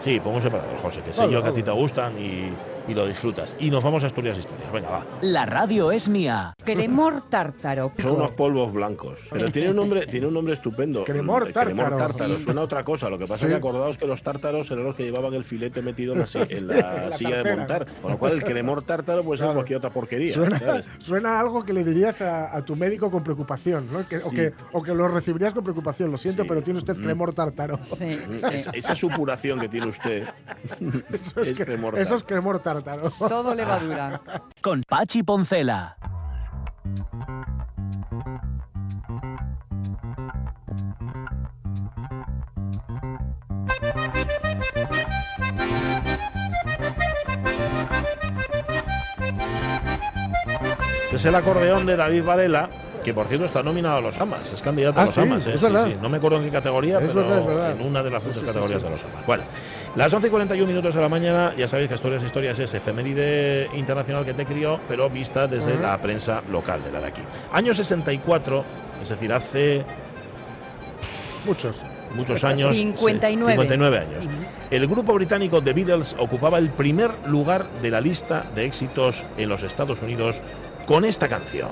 Sí, pon un separador, José, que sé Vale, yo que a ti te gustan y, y lo disfrutas. Y nos vamos a Asturias Historias. Venga, va. La radio es mía. Cremor tártaro. Son unos polvos blancos. Pero tiene un nombre, tiene un nombre estupendo. Cremor Mm, tártaro. tártaro. Sí. Suena a otra cosa. Lo que pasa Sí. es que acordaos que los tártaros eran los que llevaban el filete metido en la, en la en la silla de montar. Con lo cual el cremor tártaro puede ser Claro. cualquier otra porquería. Suena, ¿sabes? suena a algo que le dirías a, a tu médico con preocupación, ¿no? Que- o, Sí. que, o que lo recibirías con preocupación. Lo siento, Sí. pero tiene usted Mm. cremor tártaro. Sí, Es- sí. esa supuración que tiene usted Eso es, es que- cremor eso es tártaro. cremor tártaro. Todo levadura. Con Pachi Poncela. Es el acordeón de David Varela, Que por cierto está nominado a los AMAs, es candidato Ah, a los sí, AMAs. ¿eh? es Sí, verdad. sí. No me acuerdo en qué categoría, Es pero verdad, es verdad. en una de las Sí, muchas categorías sí. de los AMAs. Bueno, las 11 y 41 minutos de la mañana, ya sabéis que Historias Historias es efeméride internacional que te crió, pero vista desde la prensa local de la de aquí. Año 64, es decir, hace Muchos. muchos años. 59. 59 años. El grupo británico The Beatles ocupaba el primer lugar de la lista de éxitos en los Estados Unidos con esta canción.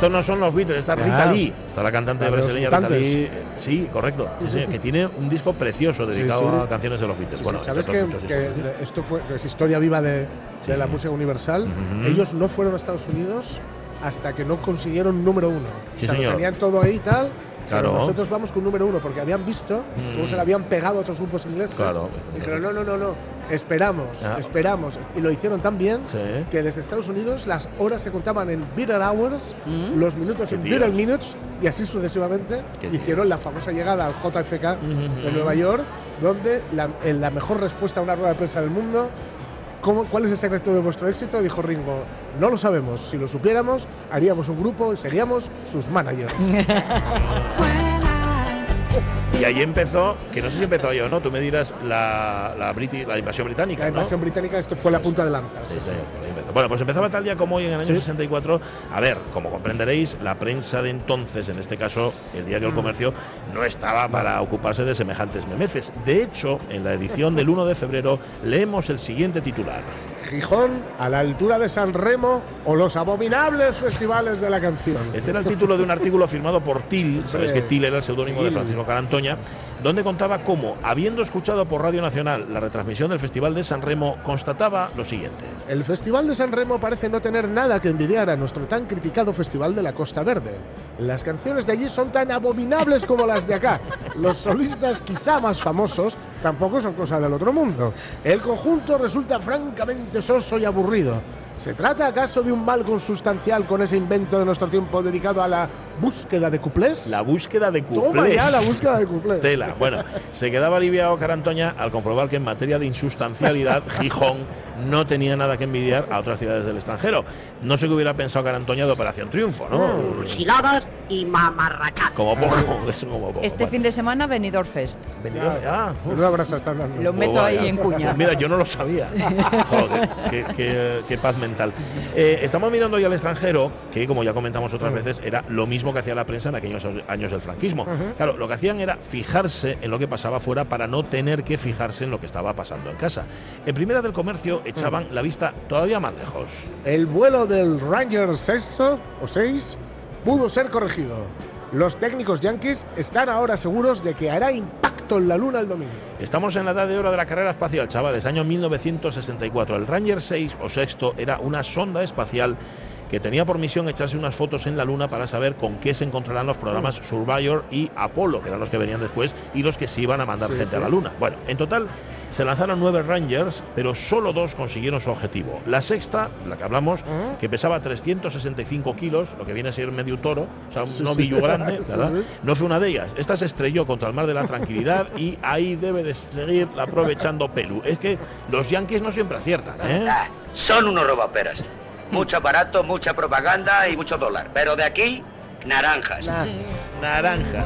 Estos no son los Beatles, está. Rita Lee, está la cantante La de brasileña Rita. Lee. Sí, correcto. Sí, sí, que tiene un disco precioso dedicado sí. a canciones de los Beatles. Bueno, ¿Sabes que, esto fue es historia viva de, la música universal? Ellos no fueron a Estados Unidos hasta que no consiguieron número uno. Sí, o sea, lo tenían todo ahí y tal. Pero nosotros vamos con número uno porque habían visto cómo Mm. se le habían pegado a otros grupos ingleses. Claro. Dijeron, no, no, no, no, esperamos, Ah. esperamos. Y lo hicieron tan bien Sí. que desde Estados Unidos las horas se contaban en bitter hours, Mm. los minutos Qué en bitter minutes y así sucesivamente. Hicieron la famosa llegada al JFK de Ujú. Nueva York, donde la, en la mejor respuesta a una rueda de prensa del mundo, ¿cómo- ¿cuál es el secreto de vuestro éxito? Dijo Ringo, no lo sabemos. Si lo supiéramos, haríamos un grupo y seríamos sus managers. Y ahí empezó, que no sé si empezó yo o no, tú me dirás la, la, Briti- la invasión británica. La ¿no? invasión británica, esto fue la punta de lanza. Sí. Bueno, pues empezaba tal día como hoy en el año Sí. 64. A ver, como comprenderéis, la prensa de entonces, en este caso el diario Mm. El Comercio, no estaba para ocuparse de semejantes memeces. De hecho, en la edición del 1 de febrero leemos el siguiente titular. Gijón, a la altura de San Remo o los abominables festivales de la canción. Este era el título de un artículo firmado por Til, sabéis que Til era el seudónimo de Til. Francisco Carantoña, donde contaba cómo, habiendo escuchado por Radio Nacional la retransmisión del Festival de San Remo, constataba lo siguiente. El Festival de San Remo parece no tener nada que envidiar a nuestro tan criticado Festival de la Costa Verde. Las canciones de allí son tan abominables como las de acá. Los solistas quizá más famosos tampoco son cosa del otro mundo. El conjunto resulta francamente soso y aburrido. ¿Se trata acaso de un mal consustancial con ese invento de nuestro tiempo dedicado a la búsqueda de cuplés? La búsqueda de Toma cuplés. ya la búsqueda de cuplés. Tela. Bueno, se quedaba aliviado Carantoña al comprobar que en materia de insustancialidad, Gijón no tenía nada que envidiar a otras ciudades del extranjero. No sé qué hubiera pensado Carantoña de Operación Triunfo, ¿no? Siladas y mamarrachacos. Como poco, eso como poco. Este Bueno, fin de semana, Benidorm Fest. venido- ah. Menuda brasa están dando. Lo meto Oh, ahí vaya. en cuña. Mira, yo no lo sabía. Joder, qué, qué- qué paz mental. Eh, estamos mirando ya al extranjero, que como ya comentamos otras veces, era lo mismo que hacía la prensa en aquellos años del franquismo. Claro, lo que hacían era fijarse en lo que pasaba fuera para no tener que fijarse en lo que estaba pasando en casa. En primera del comercio echaban la vista todavía más lejos. El vuelo del Ranger 6 o 6 pudo ser corregido. Los técnicos yankees están ahora seguros de que hará impacto en la luna el domingo. Estamos en la edad de oro de la carrera espacial, chavales, año 1964. El Ranger 6 o sexto era una sonda espacial que tenía por misión echarse unas fotos en la Luna para saber con qué se encontrarán los programas Surveyor y Apollo, que eran los que venían después y los que se iban a mandar Sí, gente sí. a la Luna. Bueno, en total se lanzaron nueve Rangers, pero solo dos consiguieron su objetivo. La sexta, la que hablamos, que pesaba 365 kilos, lo que viene a ser medio toro, o sea, un Sí, novillo sí. grande, Sí, ¿verdad? sí. No fue una de ellas. Esta se estrelló contra el mar de la tranquilidad y ahí debe de seguir aprovechando Pelu. Es que los yankees no siempre aciertan, ¿eh? Ah, son unos robaperas. Mucho aparato, mucha propaganda y mucho dólar. Pero de aquí, naranjas. Naranja.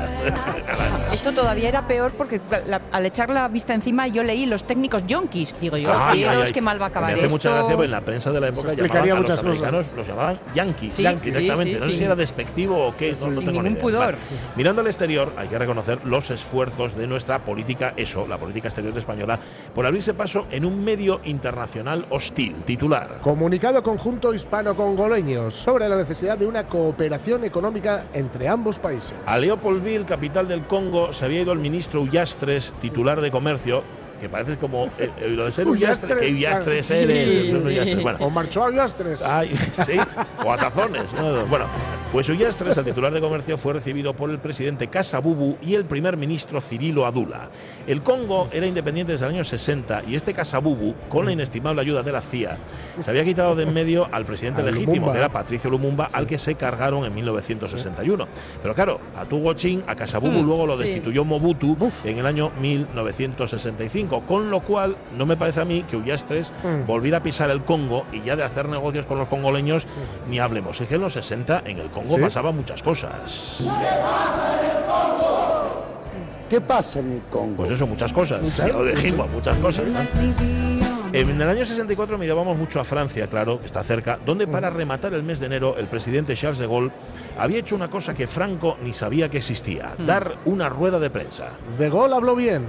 Esto todavía era peor porque la- al echar la vista encima yo leí los técnicos yonkis. Digo yo, Ay, ay, ay. qué mal va a acabar Me hace esto. mucha gracia, porque en la prensa de la época llamaban explicaría a los muchas cosas. americanos, los llamaban yankees, Sí, yankees sí, directamente. sí, no sé si era despectivo o qué, Sí, no, sí, no sin tengo ni ningún pudor. Vale. Mirando al exterior, hay que reconocer los esfuerzos de nuestra política ESO, la política exterior española, por abrirse paso en un medio internacional hostil. Titular. Comunicado conjunto hispano-congoleño sobre la necesidad de una cooperación económica entre ambos países. A Leopoldville, capital del Congo, se había ido el ministro Ullastres, titular de comercio, que parece como eh, eh, lo de ser que sí, eres. sí, un sí. Ullastres. Bueno, O marchó a Ullastres. Ay, sí, o a tazones. ¿no? Bueno, Pues Ullastres, el titular de comercio, fue recibido por el presidente Casabubu y el primer ministro Cirilo Adula. El Congo era independiente desde el año 60 y este Casabubu, con la inestimable ayuda de la CIA, se había quitado de en medio al presidente Al legítimo, Lumumba. que era Patricio Lumumba, al que se cargaron en 1961. Pero claro, a Tugo Chin, a Casabubu Mm, luego lo destituyó Mobutu en el año 1965, con lo cual no me parece a mí que Ullastres Mm. volviera a pisar el Congo y ya de hacer negocios con los congoleños ni hablemos. Es que en los 60 en el Congo Sí. pasaban muchas cosas. ¿Qué pasa en el Congo? Pues eso, muchas cosas. Ya lo dijimos, muchas cosas. ¿no? En el año 64 mirábamos mucho a Francia, claro, que está cerca, donde para rematar el mes de enero el presidente Charles de Gaulle había hecho una cosa que Franco ni sabía que existía, dar una rueda de prensa. De Gaulle habló bien,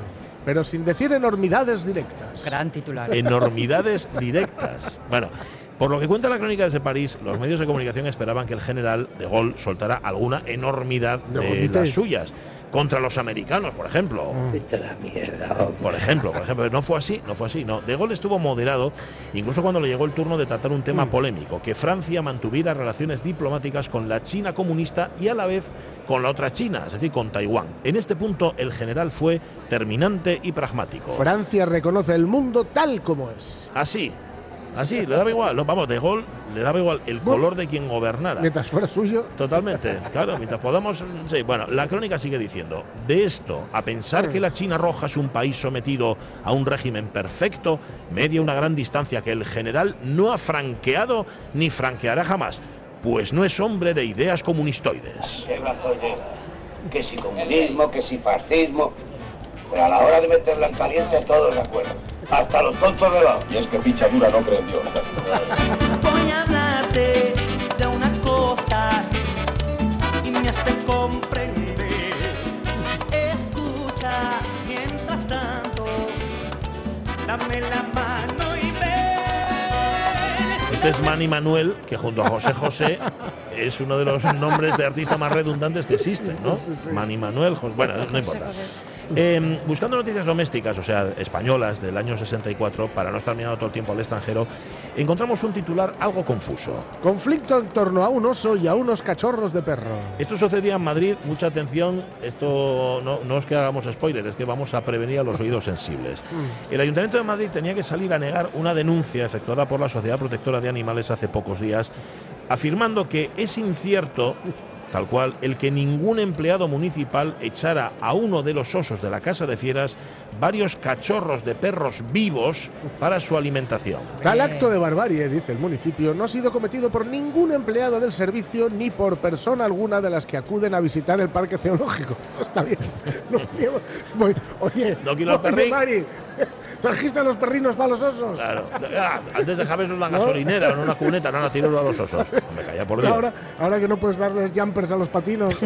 pero sin decir enormidades directas. Gran titular. enormidades directas. Bueno, por lo que cuenta la crónica desde París, los medios de comunicación esperaban que el general de Gaulle soltara alguna enormidad de Enormité. las suyas contra los americanos, por ejemplo. Por ejemplo, por ejemplo, no fue así, no fue así, no. De Gaulle estuvo moderado, incluso cuando le llegó el turno de tratar un tema polémico, que Francia mantuviera relaciones diplomáticas con la China comunista y a la vez con la otra China, es decir, con Taiwán. En este punto el general fue terminante y pragmático. Francia reconoce el mundo tal como es. Así, así, le daba igual, no, vamos, de gol le daba igual el color de quien gobernara. Mientras fuera suyo. Totalmente, claro, mientras podamos. Sí, bueno, la crónica sigue diciendo: de esto a pensar que la China Roja es un país sometido a un régimen perfecto, media una gran distancia que el general no ha franqueado ni franqueará jamás, pues no es hombre de ideas comunistoides. Que si comunismo, que si fascismo. Pero a la hora de meterla en caliente todos de acuerdo. Hasta los tontos de lado. Y es que pichadura no creen Dios. Voy a hablarte de una cosa y me has de comprender. Escucha mientras tanto, dame la mano y ven. Este es Manny Manuel, que junto a José José es uno de los nombres de artista más redundantes que existen, ¿no? Sí, sí, sí. Manny Manuel, Jos- bueno, no importa. Eh, buscando noticias domésticas, o sea, españolas del año 64, para no estar mirando todo el tiempo al extranjero, encontramos un titular algo confuso. Conflicto en torno a un oso y a unos cachorros de perro. Esto sucedía en Madrid, mucha atención, esto no, no es que hagamos spoilers, es que vamos a prevenir a los oídos sensibles. El Ayuntamiento de Madrid tenía que salir a negar una denuncia efectuada por la Sociedad Protectora de Animales hace pocos días, afirmando que es incierto, tal cual, el que ningún empleado municipal echara a uno de los osos de la Casa de Fieras varios cachorros de perros vivos para su alimentación. Tal acto de barbarie, dice el municipio, no ha sido cometido por ningún empleado del servicio ni por persona alguna de las que acuden a visitar el parque zoológico. Está bien. No, oye, No quiero ¿trajiste los perrinos para los osos? Claro. Ah, antes dejabas en una gasolinera en una cuneta, no, no, a los osos. Me calla por Dios. Ahora, ahora que no puedes darles jumpers a los patinos.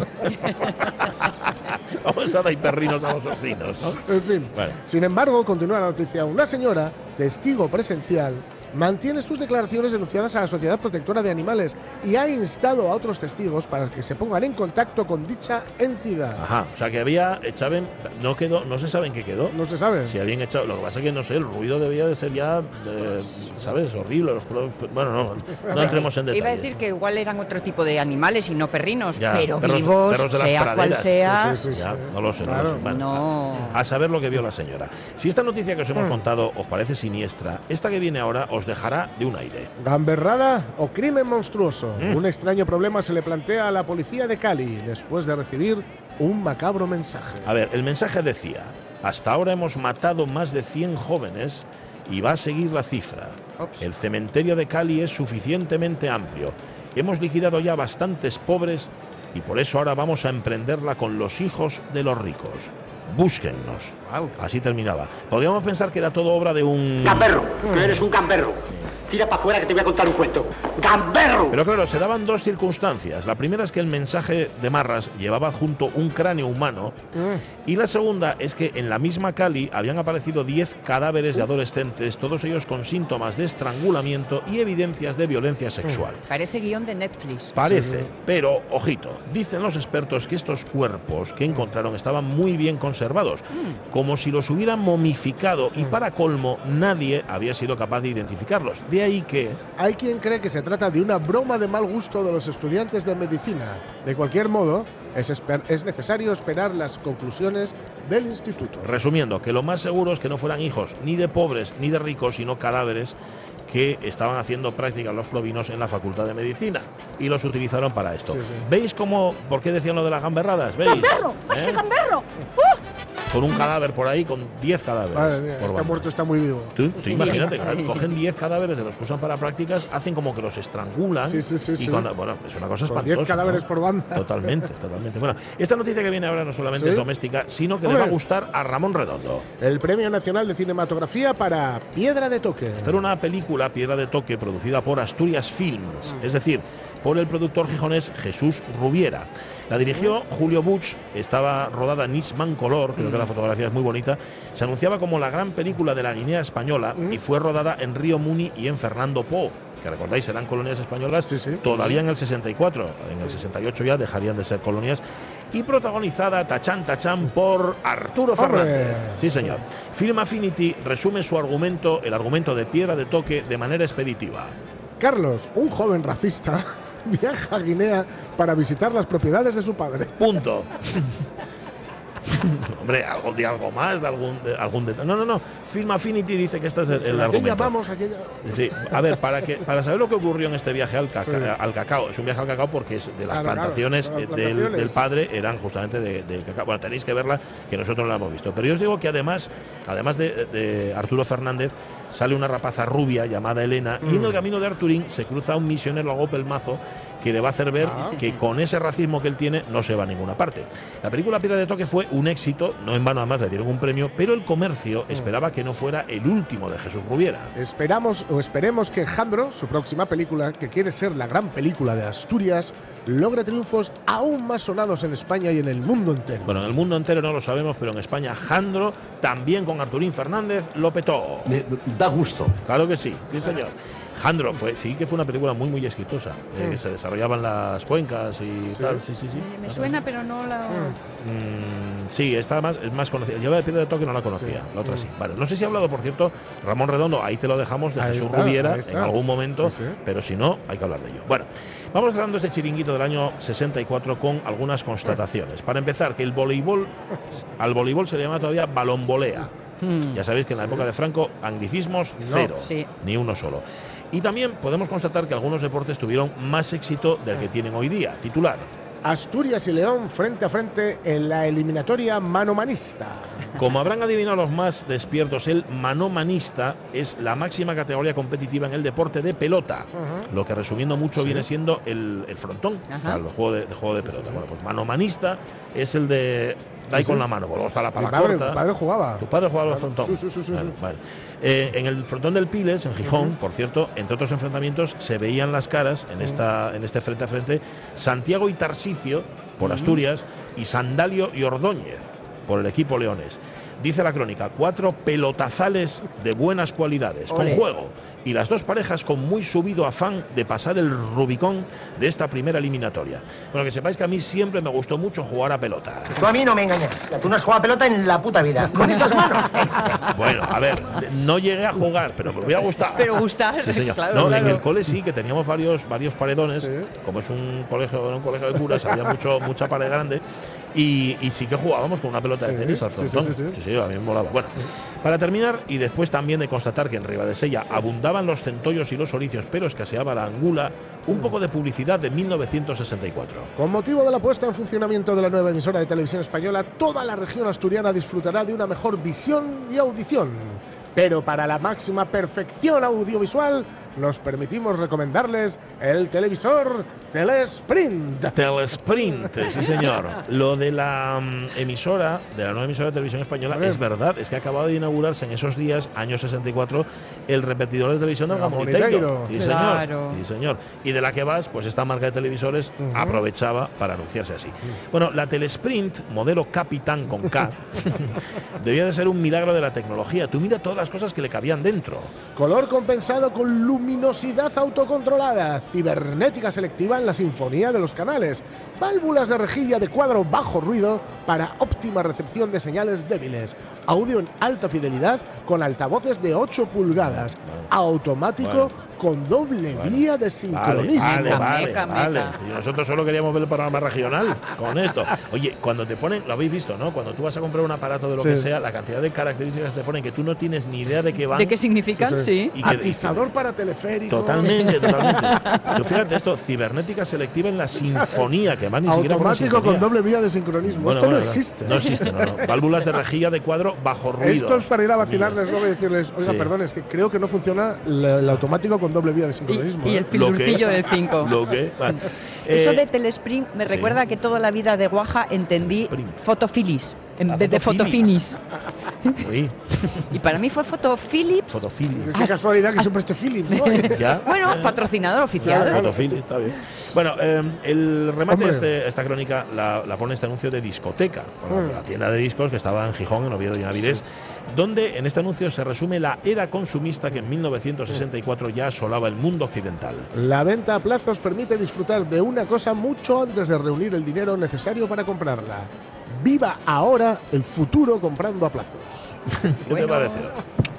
Vamos a dar perrinos a los osinos, ¿no? En fin. Bueno. Sin embargo, continúa la noticia. Una señora, testigo presencial, mantiene sus declaraciones denunciadas a la Sociedad Protectora de Animales y ha instado a otros testigos para que se pongan en contacto con dicha entidad. Ajá, o sea que había echaban, no quedó, no se sabe en qué quedó. No se sabe. Si habían echado, lo que pasa es que no sé, el ruido debía de ser ya, eh, ¿sabes? Horrible. Los, bueno, no, no entremos en detalles. Iba a decir que igual eran otro tipo de animales y no perrinos, Ya, pero perros- vivos, perros sea cual sea. Sí, sí, sí, Ya, no lo sé, no lo Claro. sé. Bueno, No. A saber lo que vio la señora. Si esta noticia que os Mm. hemos contado os parece siniestra, esta que viene ahora os dejará de un aire. Gamberrada o crimen monstruoso. Mm. Un extraño problema se le plantea a la policía de Cali después de recibir un macabro mensaje. A ver, el mensaje decía, hasta ahora hemos matado más de 100 jóvenes y va a seguir la cifra. El cementerio de Cali es suficientemente amplio. Hemos liquidado ya bastantes pobres y por eso ahora vamos a emprenderla con los hijos de los ricos. Búsquennos. Así terminaba. Podríamos pensar que era todo obra de un... ¡Gamberro! Que eres un gamberro. Tira para afuera que te voy a contar un cuento. ¡Gamberro! Pero claro, se daban dos circunstancias. La primera es que el mensaje de Marras llevaba junto un cráneo humano y la segunda es que en la misma Cali habían aparecido 10 cadáveres de adolescentes, todos ellos con síntomas de estrangulamiento y evidencias de violencia sexual. Parece guion de Netflix. Parece, pero ojito, dicen los expertos que estos cuerpos que encontraron estaban muy bien conservados, como si los hubieran momificado y para colmo nadie había sido capaz de identificarlos. De de ahí que Hay quien cree que se trata de una broma de mal gusto de los estudiantes de medicina. De cualquier modo, es, es necesario esperar las conclusiones del instituto. Resumiendo, que lo más seguro es que no fueran hijos ni de pobres ni de ricos, sino cadáveres que estaban haciendo prácticas los provinos en la Facultad de Medicina y los utilizaron para esto. Sí, sí. ¿Veis cómo, por qué decían lo de las gamberradas? ¿Veis? ¡Gamberro! ¡Más ¿Eh? que gamberro! Con un cadáver por ahí, con 10 cadáveres. Madre mía, por está banda. muerto, está muy vivo. Tú, tú Sí. imagínate, Sí. claro, cogen 10 cadáveres de los que usan para prácticas, hacen como que los estrangulan. Sí, sí, sí, y sí. cuando- bueno, es una cosa espantosa. 10 cadáveres ¿no? por banda. Totalmente, totalmente. Bueno, esta noticia que viene ahora no solamente ¿Sí? es doméstica, sino que le va a gustar a Ramón Redondo. El Premio Nacional de Cinematografía para Piedra de Toque. Esta era una película, Piedra de Toque, producida por Asturias Films, Mm. es decir, por el productor gijonés Jesús Rubiera. La dirigió Julio Buch, estaba rodada en Nisman Color, creo que Mm. la fotografía es muy bonita. Se anunciaba como la gran película de la Guinea Española y fue rodada en Río Muni y en Fernando Po, que recordáis eran colonias españolas todavía en el 64. En el 68 ya dejarían de ser colonias. Y protagonizada tachán tachán por Arturo ¡Hombre! Fernández. Sí, señor. Film Affinity resume su argumento, el argumento de Piedra de Toque, de manera expeditiva. Carlos, un joven racista, viaja a Guinea para visitar las propiedades de su padre. Punto. Hombre, algo de algo más, de algún, de algún detalle. No, no, no. Film Affinity dice que este es el, el ¿A qué argumento. llamamos? ¿A qué llamamos? Sí, a ver, para que para saber lo que ocurrió en este viaje al, caca- Sí. al cacao, es un viaje al cacao porque es de las Claro, claro, plantaciones, las eh, del-. Del, padre eran justamente de, de cacao. Bueno, tenéis que verla, que nosotros no la hemos visto. Pero yo os digo que además, además de, de Arturo Fernández, sale una rapaza rubia llamada Elena y en Mm. el camino de Arturín se cruza un misionero a pelmazo que le va a hacer ver Ah. que con ese racismo que él tiene no se va a ninguna parte. La película Piedra de Toque fue un éxito, no en vano además le dieron un premio, pero el comercio Mm. esperaba que no fuera el último de Jesús Rubiera. Esperamos o esperemos que Jandro, su próxima película, que quiere ser la gran película de Asturias, logre triunfos aún más sonados en España y en el mundo entero. Bueno, en el mundo entero no lo sabemos, pero en España Jandro, también con Arturín Fernández, lo petó. da gusto. Claro que sí, sí señor. Jandro fue, sí que fue una película muy muy exitosa, eh, que se desarrollaban las cuencas y Sí. tal, sí, sí, sí. Me Claro. suena, pero no la. Mm, sí, está más, es más conocida. Yo la de Piedra de Toque no la conocía, Sí. la otra sí. Vale, no sé si ha hablado, por cierto, Ramón Redondo, ahí te lo dejamos, de Ahí Jesús está, Rubiera, en algún momento, Sí, sí. pero si no, hay que hablar de ello. Bueno, vamos cerrando este chiringuito del año 64 con algunas constataciones. Para empezar, que el voleibol, al voleibol se le llama todavía balonvolea. Mm. Ya sabéis que en la época de Franco, anglicismos No. cero, Sí. ni uno solo. Y también podemos constatar que algunos deportes tuvieron más éxito del que tienen hoy día. Titular. Asturias y León frente a frente en la eliminatoria manomanista. Como habrán adivinado los más despiertos, el manomanista es la máxima categoría competitiva en el deporte de pelota. Lo que resumiendo mucho Sí. viene siendo el, el frontón, o sea, el juego de, de juego de pelota. Bueno, pues manomanista es el de da ahí Sí, con sí. la mano, luego está la Mi pala padre, corta. mi padre jugaba. Tu padre jugaba al frontón. sí, sí, sí, sí, Vale, sí. vale. Eh, en el frontón del Piles, en Gijón, por cierto, entre otros enfrentamientos, se veían las caras en, esta, en este frente a frente Santiago y Tarsicio por Asturias y Sandalio y Ordóñez por el equipo Leones. Dice la crónica, cuatro pelotazales de buenas cualidades, con juego. Y las dos parejas con muy subido afán de pasar el Rubicón de esta primera eliminatoria. Bueno, que sepáis que a mí siempre me gustó mucho jugar a pelota. Tú a mí no me engañas. Tú no has jugado a pelota en la puta vida. Con estas manos. Bueno, a ver, no llegué a jugar, pero me hubiera gustado. Pero gustar, Sí, señor. claro, no, claro. en el cole sí, que teníamos varios, varios paredones. Sí. Como es un colegio, un colegio de curas, había mucho, mucha pared grande. Y, y sí que jugábamos con una pelota Sí, de tenis al frontón. sí, sí. a mí me molaba. Bueno, para terminar, y después también de constatar que en Ribadesella abundaban los centollos y los oricios, pero escaseaba la angula, un poco de publicidad de 1964. Con motivo de la puesta en funcionamiento de la nueva emisora de televisión española, toda la región asturiana disfrutará de una mejor visión y audición. Pero para la máxima perfección audiovisual, nos permitimos recomendarles el televisor Telesprint. Telesprint, sí señor. Lo de la mm, emisora, de la nueva emisora de televisión española, es verdad, es que acababa de inaugurarse en esos días, años 64, el repetidor de televisión del Gamoniteiro. Sí, Claro. señor. Sí, señor. Y de la que vas, pues esta marca de televisores aprovechaba para anunciarse así. Bueno, la Telesprint, modelo Capitán con K, debía de ser un milagro de la tecnología. Tú mira todas las cosas que le cabían dentro. Color compensado con luminosidad autocontrolada, cibernética selectiva en la sinfonía de los canales, válvulas de rejilla de cuadro bajo ruido para óptima recepción de señales débiles, audio en alta fidelidad con altavoces de 8 pulgadas, automático Bueno. Con doble vía de sincronismo. vale, vale, vale. Y nosotros solo queríamos ver el programa regional con esto. Oye, cuando te ponen, lo habéis visto, ¿no? Cuando tú vas a comprar un aparato de lo Sí. que sea, la cantidad de características que te ponen que tú no tienes ni idea de qué van. ¿De qué significan? Sí, Sí. y que- Atisador para teleférico. Totalmente, totalmente. Tú fíjate esto, cibernética selectiva en la sinfonía, que van ni Automático con doble vía de sincronismo. Bueno, Esto bueno, no existe. No existe, no, no. Válvulas de rejilla de cuadro bajo ruido. Esto es para ir a vacilarles luego y decirles, oiga, Sí. perdón, es que creo que no funciona el automático con doble vía de sincronismo. Y ¿eh? el filurcillo de 5. Lo que. vale. Eso Eh, de Telespring me sí. recuerda que toda la vida de Guaja entendí fotofilis en Ah, vez de fotofilis. fotofinis. Y para mí fue fotophilips. fotofilia. Qué casualidad que siempre esté Philips. Bueno, patrocinador oficial. Está bien. Bueno, eh, el remate de este- esta crónica la, la pone este anuncio de discoteca, bueno, Mm. la tienda de discos que estaba en Gijón, en Oviedo y en Avilés, donde en este anuncio se resume la era consumista que en 1964 ya asolaba el mundo occidental. La venta a plazos permite disfrutar de una cosa mucho antes de reunir el dinero necesario para comprarla. Viva ahora el futuro comprando a plazos. ¿Qué te pareció?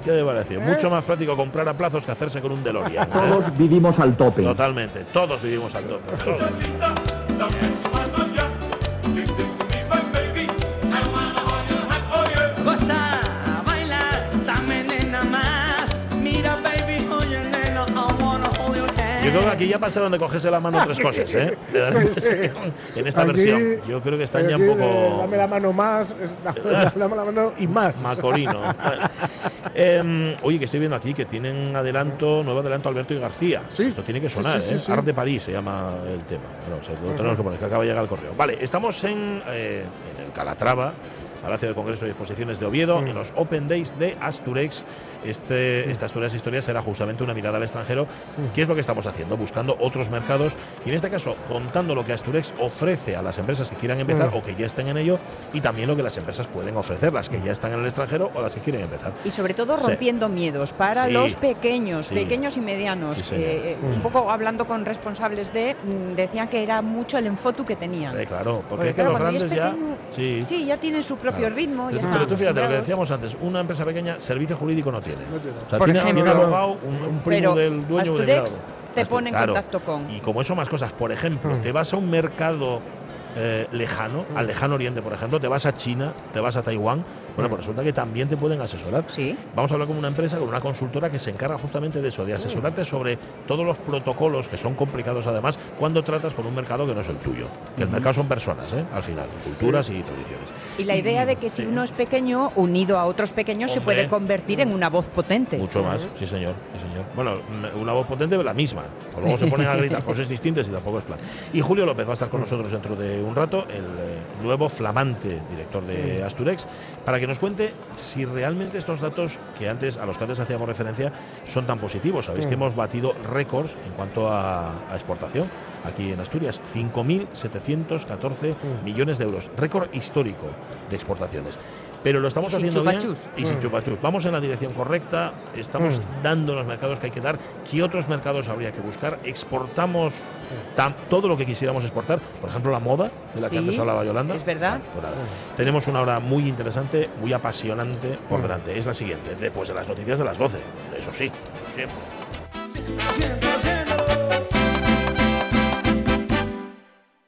¿Qué te pareció? Mucho más práctico comprar a plazos que hacerse con un DeLorean. ¿eh? Todos vivimos al tope. Totalmente, todos vivimos al tope. todos. Yo creo que aquí ya pasaron de cogerse la mano tres cosas, ¿eh? En esta Aquí- versión. Yo creo que están ya un poco. Dame la mano más, dame la mano y más. Macorino. Bueno. Em, oye, que estoy viendo aquí que tienen adelanto, nuevo adelanto Alberto y García. Sí. Esto tiene que sonar, sí, sí, ¿eh? Art de París se llama el tema. Bueno, o sea, lo tenemos que poner, que acaba de llegar el correo. Vale, estamos en, eh, en el Calatrava, Palacio de Congresos y Exposiciones de Oviedo, en los Open Days de Asturex. Este, Esta Asturias Historia será justamente una mirada al extranjero. ¿Qué es lo que estamos haciendo? Buscando otros mercados y en este caso contando lo que Asturex ofrece a las empresas que quieran empezar Mm. o que ya estén en ello y también lo que las empresas pueden ofrecer, las que ya están en el extranjero o las que quieren empezar. Y sobre todo Sí. rompiendo miedos para Sí. los pequeños, Sí. pequeños y medianos. Eh, Mm. Un poco hablando con responsables de, mm, decían que era mucho el enfotu que tenían. Eh, claro, porque, Porque, es que claro, los grandes ya. pequeño, Sí. Sí, ya tienen su propio Claro. ritmo. Ya Pero, tú fíjate, lo que decíamos antes, una empresa pequeña, servicio jurídico no tiene. No tiene. O sea, Por tiene, ejemplo. tiene abogado, un, un primo Pero del dueño del Asturex grado. te pone en claro. contacto con. Y como eso más cosas, por ejemplo, Mm. te vas a un mercado eh, lejano, al lejano oriente, por ejemplo, te vas a China, te vas a Taiwán, bueno, pues resulta que también te pueden asesorar. Sí. Vamos a hablar con una empresa, con una consultora que se encarga justamente de eso, de asesorarte sobre todos los protocolos que son complicados además cuando tratas con un mercado que no es el tuyo. Que el mercado son personas, ¿eh? al final, culturas y tradiciones. Y la idea de que si sí. uno es pequeño, unido a otros pequeños, se puede convertir en una voz potente. Mucho más, sí señor, sí señor. Bueno, m- una voz potente la misma. O luego se ponen a gritar cosas distintas y tampoco es plan. Y Julio López va a estar con nosotros dentro de un rato, el eh, nuevo flamante director de Asturex, para que nos cuente si realmente estos datos que antes a los que antes hacíamos referencia son tan positivos. Sabéis que hemos batido récords en cuanto a, a exportación aquí en Asturias, 5.714 millones de euros, récord histórico de exportaciones. Pero lo estamos haciendo bien chupachus. y sin Mm. chupachus. Vamos en la dirección correcta, estamos Mm. dando los mercados que hay que dar. ¿Qué otros mercados habría que buscar? Exportamos tam- todo lo que quisiéramos exportar, por ejemplo, la moda, de la que antes hablaba Yolanda. es verdad. Tenemos una hora muy interesante, muy apasionante por Mm. delante. Es la siguiente, después de las noticias de las 12. Eso sí, siempre. 100%